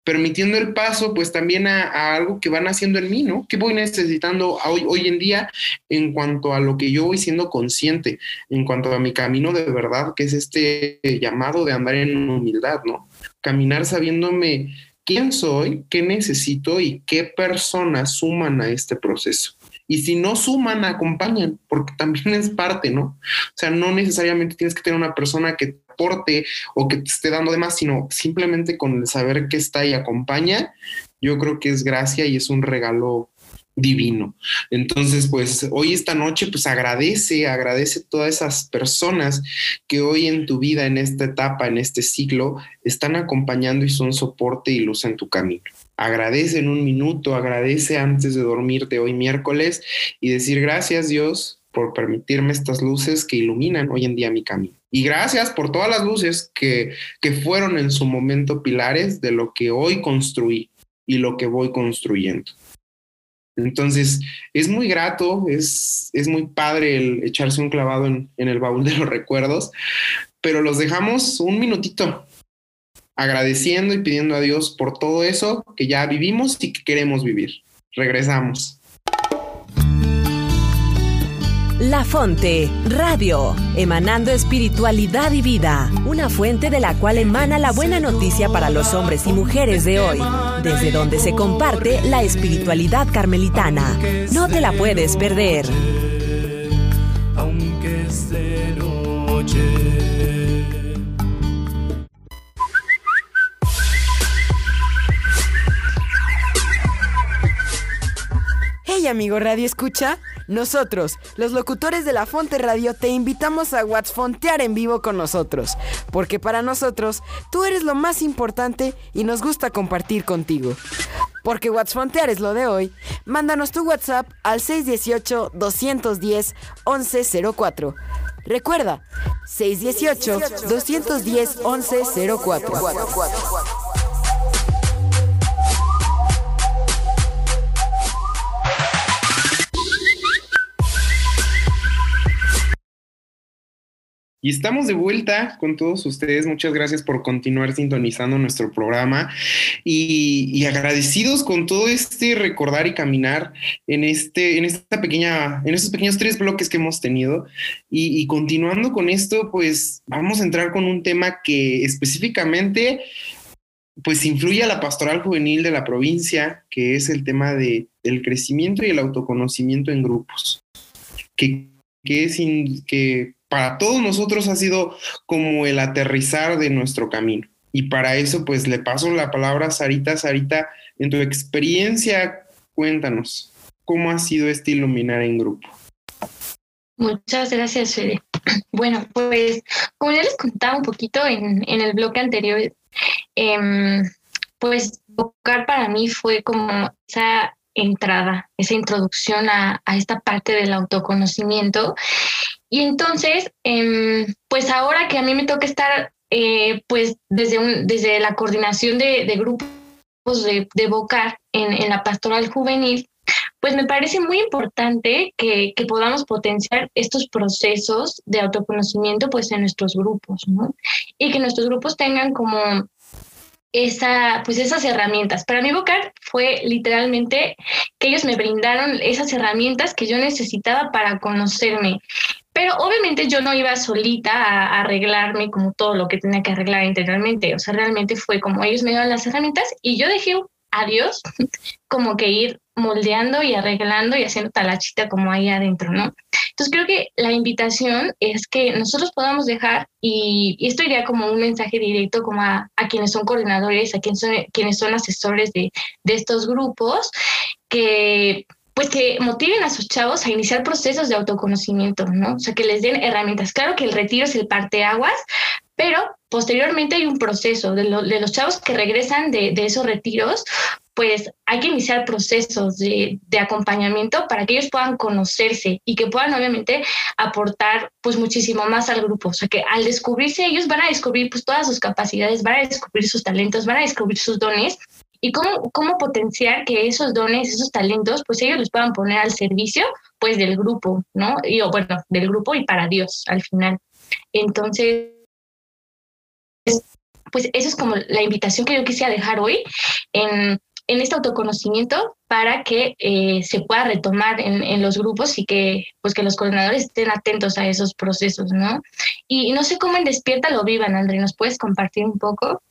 Permitiendo el paso, pues también a, algo que van haciendo en mí, ¿no? ¿Qué voy necesitando hoy, hoy en día en cuanto a lo que yo voy siendo consciente, en cuanto a mi camino de verdad, que es este llamado de andar en humildad, ¿no? Caminar sabiéndome quién soy, qué necesito y qué personas suman a este proceso. Y si no suman, acompañan, porque también es parte, ¿no? O sea, no necesariamente tienes que tener una persona que te aporte o que te esté dando de más, sino simplemente con el saber que está y acompaña, yo creo que es gracia y es un regalo divino. Entonces, pues hoy esta noche, pues agradece, agradece a todas esas personas que hoy en tu vida, en esta etapa, en este ciclo, están acompañando y son soporte y luz en tu camino. Agradece en un minuto, agradece antes de dormirte hoy miércoles y decir gracias Dios por permitirme estas luces que iluminan hoy en día mi camino. Y gracias por todas las luces que, que fueron en su momento pilares de lo que hoy construí y lo que voy construyendo. Entonces, es muy grato, es, es muy padre el echarse un clavado en, en el baúl de los recuerdos, pero los dejamos un minutito agradeciendo y pidiendo a Dios por todo eso que ya vivimos y que queremos vivir. Regresamos. La Fonte, radio, emanando espiritualidad y vida, una fuente de la cual emana la buena noticia para los hombres y mujeres de hoy, desde donde se comparte la espiritualidad carmelitana. No te la puedes perder. Aunque es de noche. Amigo Radio Escucha, nosotros, los locutores de la Fonte Radio, te invitamos a Fontear en vivo con nosotros, porque para nosotros tú eres lo más importante y nos gusta compartir contigo. Porque Fontear es lo de hoy, mándanos tu WhatsApp al 618-210-1104. Recuerda, 618-210-1104. Y estamos de vuelta con todos ustedes. Muchas gracias por continuar sintonizando nuestro programa y, agradecidos con todo este recordar y caminar en este, en esta pequeña, en estos pequeños tres bloques que hemos tenido. Y, continuando con esto, pues vamos a entrar con un tema que específicamente pues influye a la pastoral juvenil de la provincia, que es el tema de, del crecimiento y el autoconocimiento en grupos. Que, que es que para todos nosotros ha sido como el aterrizar de nuestro camino. Y para eso, pues le paso la palabra a Sarita. Sarita, en tu experiencia, cuéntanos, ¿cómo ha sido este iluminar en grupo? Muchas gracias, Fede. *clears throat* Bueno, pues como ya les contaba un poquito en, el bloque anterior, em, pues tocar para mí fue como esa entrada, esa introducción a, a, esta parte del autoconocimiento y entonces, em, pues ahora que a mí me toca estar, eh, pues desde, desde la coordinación de, grupos de, de Bocar en, la pastoral juvenil, pues me parece muy importante que, podamos potenciar estos procesos de autoconocimiento pues en nuestros grupos, ¿no? Y que nuestros grupos tengan como esa, pues esas herramientas. Para mí Bocar fue literalmente que ellos me brindaron esas herramientas que yo necesitaba para conocerme. Pero obviamente yo no iba solita a, arreglarme como todo lo que tenía que arreglar interiormente. O sea, realmente fue como ellos me dieron las herramientas y yo dejé a Dios *laughs* como que ir moldeando y arreglando y haciendo talachita como ahí adentro, ¿no? Entonces creo que la invitación es que nosotros podamos dejar, y, esto iría como un mensaje directo como a, quienes son coordinadores, a quienes son, quienes son asesores de, de estos grupos, que pues que motiven a sus chavos a iniciar procesos de autoconocimiento, ¿no? O sea, que les den herramientas. Claro que el retiro es el parteaguas, pero posteriormente hay un proceso de, los chavos que regresan de, esos retiros, pues hay que iniciar procesos de, acompañamiento para que ellos puedan conocerse y que puedan obviamente aportar pues muchísimo más al grupo. O sea que al descubrirse ellos van a descubrir pues todas sus capacidades, van a descubrir sus talentos, van a descubrir sus dones y cómo, cómo potenciar que esos dones, esos talentos, pues ellos los puedan poner al servicio, pues del grupo, ¿no? Y, bueno, del grupo y para Dios al final. Entonces, pues eso es como la invitación que yo quisiera dejar hoy en, en este autoconocimiento para que eh, se pueda retomar en, en, los grupos y que pues que los coordinadores estén atentos a esos procesos, ¿no? Y, y no sé cómo en Despierta lo vivan, André, ¿nos puedes compartir un poco?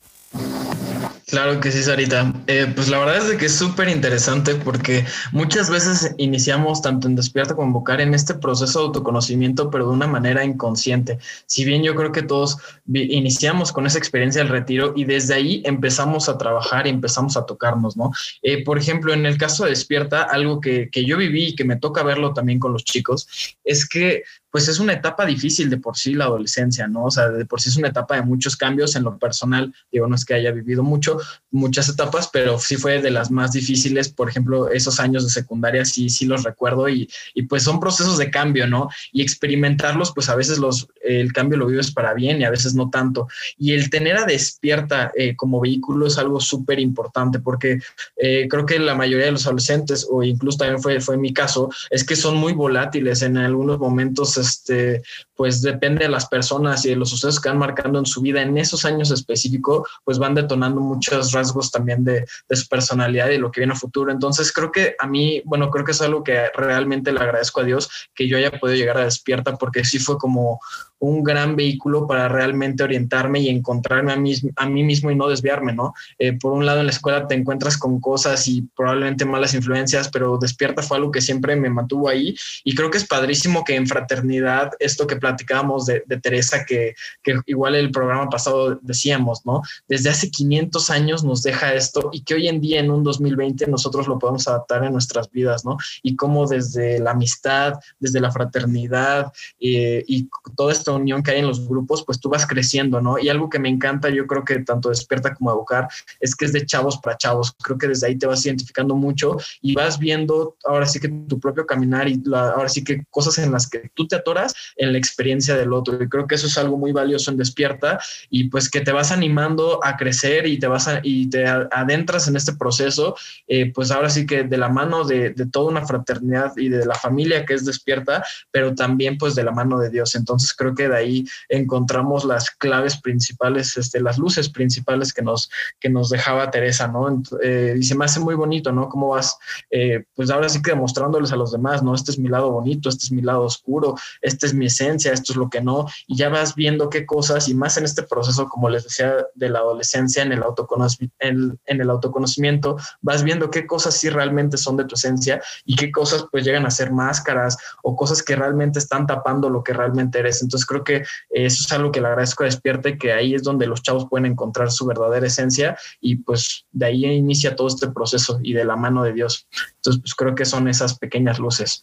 Claro que sí, Sarita. Eh, pues la verdad es de que es súper interesante porque muchas veces iniciamos tanto en Despierta como en Bocar en este proceso de autoconocimiento, pero de una manera inconsciente. Si bien yo creo que todos iniciamos con esa experiencia del retiro y desde ahí empezamos a trabajar y empezamos a tocarnos, ¿no? Eh, por ejemplo, en el caso de Despierta, algo que, que yo viví y que me toca verlo también con los chicos, es que pues es una etapa difícil de por sí la adolescencia, ¿no? O sea, de por sí es una etapa de muchos cambios en lo personal. Digo, no es que haya vivido mucho, muchas etapas, pero sí fue de las más difíciles. Por ejemplo, esos años de secundaria sí, sí los recuerdo y, y pues son procesos de cambio, ¿no? Y experimentarlos, pues a veces los, el cambio lo vives para bien y a veces no tanto. Y el tener a despierta eh, como vehículo es algo súper importante porque eh, creo que la mayoría de los adolescentes, o incluso también fue, fue mi caso, es que son muy volátiles en algunos momentos este, pues depende de las personas y de los sucesos que van marcando en su vida en esos años específicos, pues van detonando muchos rasgos también de, de su personalidad y lo que viene a futuro. Entonces creo que a mí, bueno, creo que es algo que realmente le agradezco a Dios que yo haya podido llegar a despierta porque sí fue como un gran vehículo para realmente orientarme y encontrarme a mí, a mí mismo y no desviarme, ¿no? Eh, por un lado en la escuela te encuentras con cosas y probablemente malas influencias, pero despierta fue algo que siempre me mantuvo ahí y creo que es padrísimo que en fraternidad, esto que platicábamos de, Teresa, que, que, igual el programa pasado decíamos, ¿no? Desde hace 500 años nos deja esto y que hoy en día en un 2020 nosotros lo podemos adaptar en nuestras vidas, ¿no? Y cómo desde la amistad, desde la fraternidad eh, y todo esto unión que hay en los grupos, pues tú vas creciendo, ¿no? Y algo que me encanta, yo creo que tanto Despierta como Evocar, es que es de chavos para chavos. Creo que desde ahí te vas identificando mucho y vas viendo ahora sí que tu propio caminar y ahora sí que cosas en las que tú te atoras en la experiencia del otro. Y creo que eso es algo muy valioso en Despierta y pues que te vas animando a crecer y te vas a, y te adentras en este proceso, eh, pues ahora sí que de la mano de, de toda una fraternidad y de la familia que es Despierta, pero también pues de la mano de Dios. Entonces creo que de ahí encontramos las claves principales, este, las luces principales que nos, que nos dejaba Teresa, ¿no? Eh, y se me hace muy bonito, ¿no? Cómo vas, eh, pues ahora sí que demostrándoles a los demás, ¿no? Este es mi lado bonito, este es mi lado oscuro, esta es mi esencia, esto es lo que no, y ya vas viendo qué cosas, y más en este proceso, como les decía, de la adolescencia, en el, autoconocimiento, en, en el autoconocimiento, vas viendo qué cosas sí realmente son de tu esencia y qué cosas pues llegan a ser máscaras o cosas que realmente están tapando lo que realmente eres. Entonces creo que eso es algo que le agradezco a Despierte, que ahí es donde los chavos pueden encontrar su verdadera esencia y pues de ahí inicia todo este proceso y de la mano de Dios. Entonces pues creo que son esas pequeñas luces.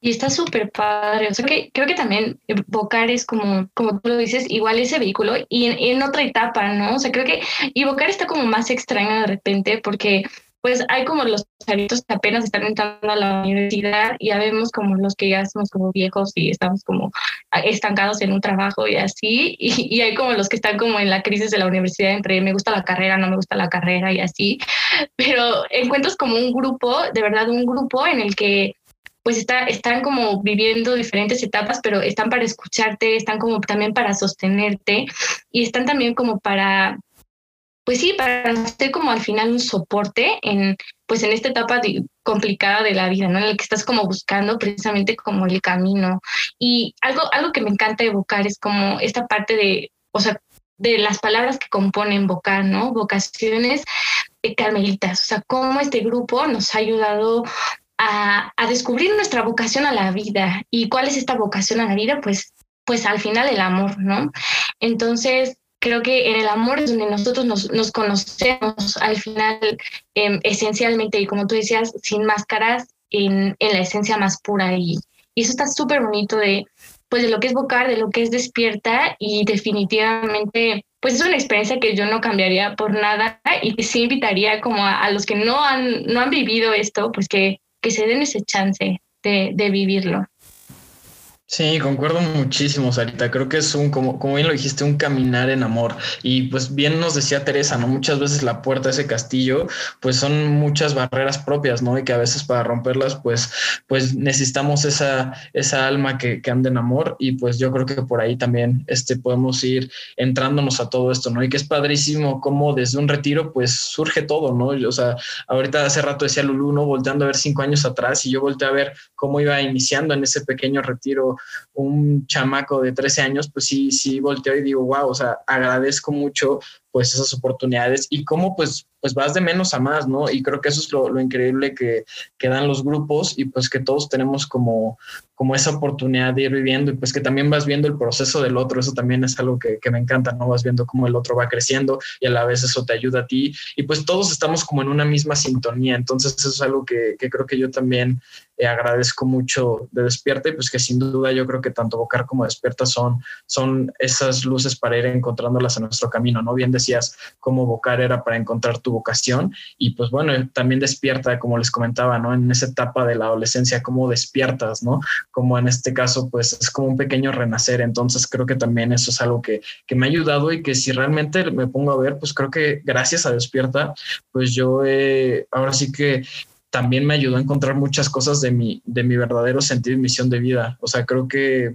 Y está súper padre. O sea, que creo que también Vocar es como, como tú lo dices, igual ese vehículo y en, en, otra etapa, ¿no? O sea, creo que y Vocar está como más extraño de repente porque pues hay como los chavitos que apenas están entrando a la universidad y ya vemos como los que ya somos como viejos y estamos como estancados en un trabajo y así, y, y, hay como los que están como en la crisis de la universidad entre me gusta la carrera, no me gusta la carrera y así, pero encuentras como un grupo, de verdad un grupo en el que pues está, están como viviendo diferentes etapas, pero están para escucharte, están como también para sostenerte y están también como para pues sí, para ser como al final un soporte en, pues en esta etapa complicada de la vida, ¿no? En el que estás como buscando precisamente como el camino. Y algo, algo que me encanta evocar es como esta parte de, o sea, de las palabras que componen vocar, ¿no? Vocaciones carmelitas, o sea, cómo este grupo nos ha ayudado a, a, descubrir nuestra vocación a la vida. ¿Y cuál es esta vocación a la vida? Pues, pues al final el amor, ¿no? Entonces, creo que en el amor es donde nosotros nos, nos conocemos al final eh, esencialmente y como tú decías, sin máscaras, en, en la esencia más pura y, y eso está súper bonito de pues de lo que es vocar, de lo que es despierta y definitivamente pues es una experiencia que yo no cambiaría por nada y que sí invitaría como a, a los que no han, no han vivido esto, pues que, que se den ese chance de, de vivirlo. Sí, concuerdo muchísimo, Sarita. Creo que es un, como, como bien lo dijiste, un caminar en amor. Y pues bien nos decía Teresa, ¿no? Muchas veces la puerta de ese castillo, pues son muchas barreras propias, ¿no? Y que a veces para romperlas, pues, pues necesitamos esa, esa alma que, que ande en amor. Y pues yo creo que por ahí también este, podemos ir entrándonos a todo esto, ¿no? Y que es padrísimo cómo desde un retiro, pues surge todo, ¿no? O sea, ahorita hace rato decía Lulu, ¿no? Volteando a ver cinco años atrás y yo volteé a ver cómo iba iniciando en ese pequeño retiro un chamaco de 13 años, pues sí, sí volteo y digo, wow, o sea, agradezco mucho pues esas oportunidades y cómo pues, pues vas de menos a más, ¿no? Y creo que eso es lo, lo increíble que, que, dan los grupos y pues que todos tenemos como, como esa oportunidad de ir viviendo y pues que también vas viendo el proceso del otro, eso también es algo que, que me encanta, ¿no? Vas viendo cómo el otro va creciendo y a la vez eso te ayuda a ti y pues todos estamos como en una misma sintonía, entonces eso es algo que, que creo que yo también eh, agradezco mucho de Despierta y pues que sin duda yo creo que tanto Bocar como Despierta son, son esas luces para ir encontrándolas en nuestro camino, ¿no? Bien decías cómo Bocar era para encontrar tu vocación y pues bueno, también despierta, como les comentaba, ¿no? En esa etapa de la adolescencia, cómo despiertas, ¿no? Como en este caso, pues es como un pequeño renacer, entonces creo que también eso es algo que, que me ha ayudado y que si realmente me pongo a ver, pues creo que gracias a Despierta, pues yo ahora sí que también me ayudó a encontrar muchas cosas de mi, de mi verdadero sentido y misión de vida. O sea, creo que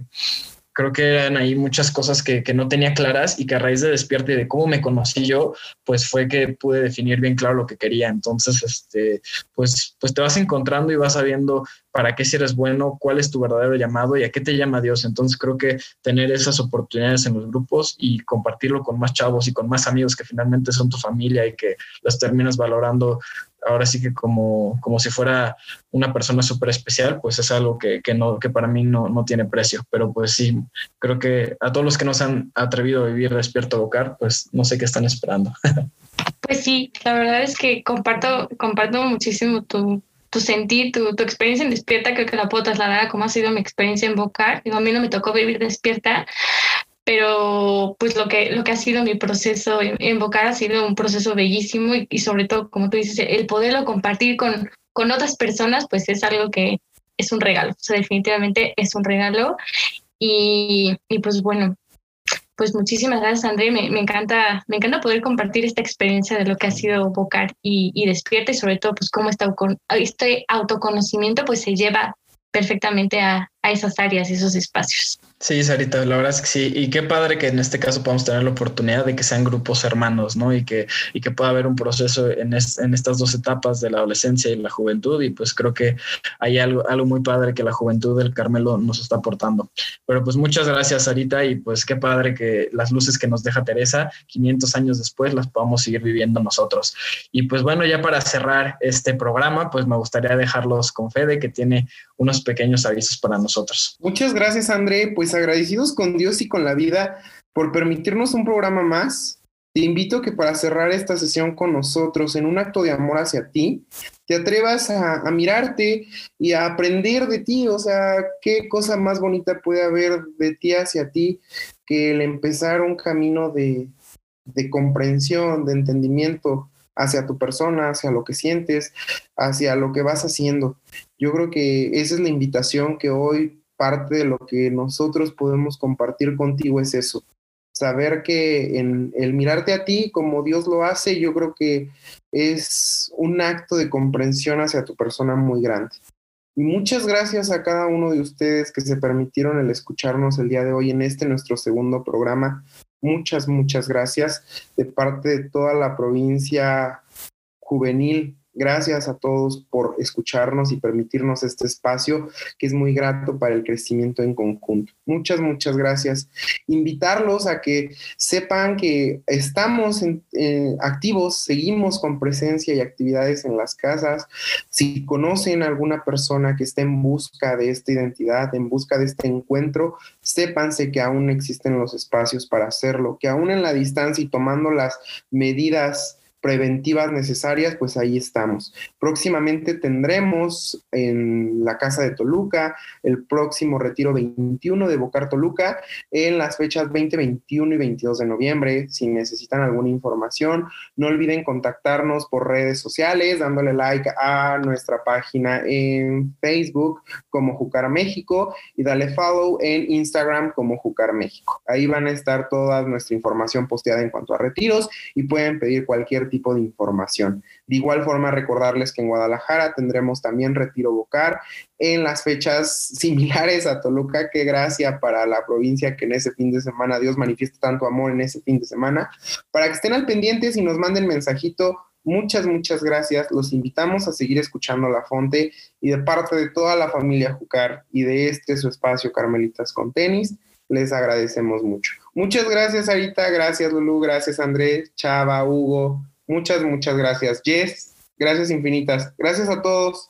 creo que eran ahí muchas cosas que, que, no tenía claras y que a raíz de despierta y de cómo me conocí yo, pues fue que pude definir bien claro lo que quería. Entonces, este, pues, pues te vas encontrando y vas sabiendo para qué si eres bueno, cuál es tu verdadero llamado y a qué te llama Dios. Entonces creo que tener esas oportunidades en los grupos y compartirlo con más chavos y con más amigos que finalmente son tu familia y que los terminas valorando ahora sí que como, como si fuera una persona súper especial, pues es algo que, que, no, que para mí no, no, tiene precio. Pero pues sí, creo que a todos los que no se han atrevido a vivir despierto a bocar, pues no sé qué están esperando. *laughs* Pues sí, la verdad es que comparto, comparto muchísimo tu, tu sentir, tu, tu, experiencia en despierta, creo que la puedo trasladar a cómo ha sido mi experiencia en bocar. Digo, a mí no me tocó vivir despierta, pero pues lo que, lo que ha sido mi proceso en, en ha sido un proceso bellísimo y, y, sobre todo, como tú dices, el poderlo compartir con, con otras personas, pues es algo que es un regalo, o sea, definitivamente es un regalo. Y, y pues bueno, pues muchísimas gracias André, me, me, encanta, me encanta poder compartir esta experiencia de lo que ha sido Bocar y, y despierta y sobre todo pues cómo está, este autoconocimiento pues se lleva perfectamente a, a esas áreas, esos espacios. Sí, Sarita, la verdad es que sí. Y qué padre que en este caso podamos tener la oportunidad de que sean grupos hermanos, ¿no? Y que, y que pueda haber un proceso en, es, en estas dos etapas de la adolescencia y la juventud. Y pues creo que hay algo, algo muy padre que la juventud del Carmelo nos está aportando. Pero pues muchas gracias, Sarita. Y pues qué padre que las luces que nos deja Teresa 500 años después las podamos seguir viviendo nosotros. Y pues bueno, ya para cerrar este programa, pues me gustaría dejarlos con Fede, que tiene unos pequeños avisos para nosotros. Muchas gracias, André. Pues agradecidos con Dios y con la vida por permitirnos un programa más. Te invito que para cerrar esta sesión con nosotros en un acto de amor hacia ti, te atrevas a, a, mirarte y a aprender de ti. O sea, qué cosa más bonita puede haber de ti hacia ti que el empezar un camino de, de comprensión, de entendimiento hacia tu persona, hacia lo que sientes, hacia lo que vas haciendo. Yo creo que esa es la invitación que hoy parte de lo que nosotros podemos compartir contigo es eso. Saber que en el mirarte a ti como Dios lo hace, yo creo que es un acto de comprensión hacia tu persona muy grande. Y muchas gracias a cada uno de ustedes que se permitieron el escucharnos el día de hoy en este nuestro segundo programa. Muchas, muchas gracias de parte de toda la provincia juvenil Gracias a todos por escucharnos y permitirnos este espacio que es muy grato para el crecimiento en conjunto. Muchas, muchas gracias. Invitarlos a que sepan que estamos eh, activos, seguimos con presencia y actividades en las casas. Si conocen a alguna persona que esté en busca de esta identidad, en busca de este encuentro, sépanse que aún existen los espacios para hacerlo, que aún en la distancia y tomando las medidas preventivas necesarias, pues ahí estamos. Próximamente tendremos en la Casa de Toluca el próximo retiro 21 de Bocar Toluca en las fechas 20, 21 y 22 de noviembre. Si necesitan alguna información, no olviden contactarnos por redes sociales, dándole like a nuestra página en Facebook como Jucar México y dale follow en Instagram como Jucar México. Ahí van a estar toda nuestra información posteada en cuanto a retiros y pueden pedir cualquier tipo de información. De igual forma, recordarles que en Guadalajara tendremos también retiro bocar en las fechas *laughs* similares a Toluca. Qué gracia para la provincia que en ese fin de semana Dios manifiesta tanto amor en ese fin de semana. Para que estén al pendientes y nos manden mensajito. Muchas, muchas gracias. Los invitamos a seguir escuchando La Fonte y de parte de toda la familia Jucar y de este su espacio Carmelitas con Tenis, les agradecemos mucho. Muchas gracias, Arita. Gracias, Lulu. Gracias, Andrés, Chava, Hugo, Muchas, muchas gracias. Jess, gracias infinitas. Gracias a todos.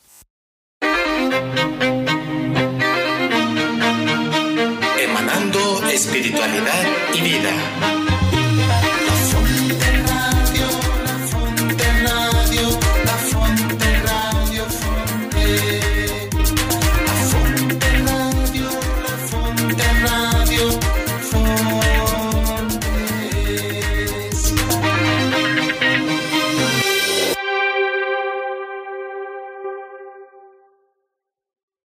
Emanando espiritualidad y vida.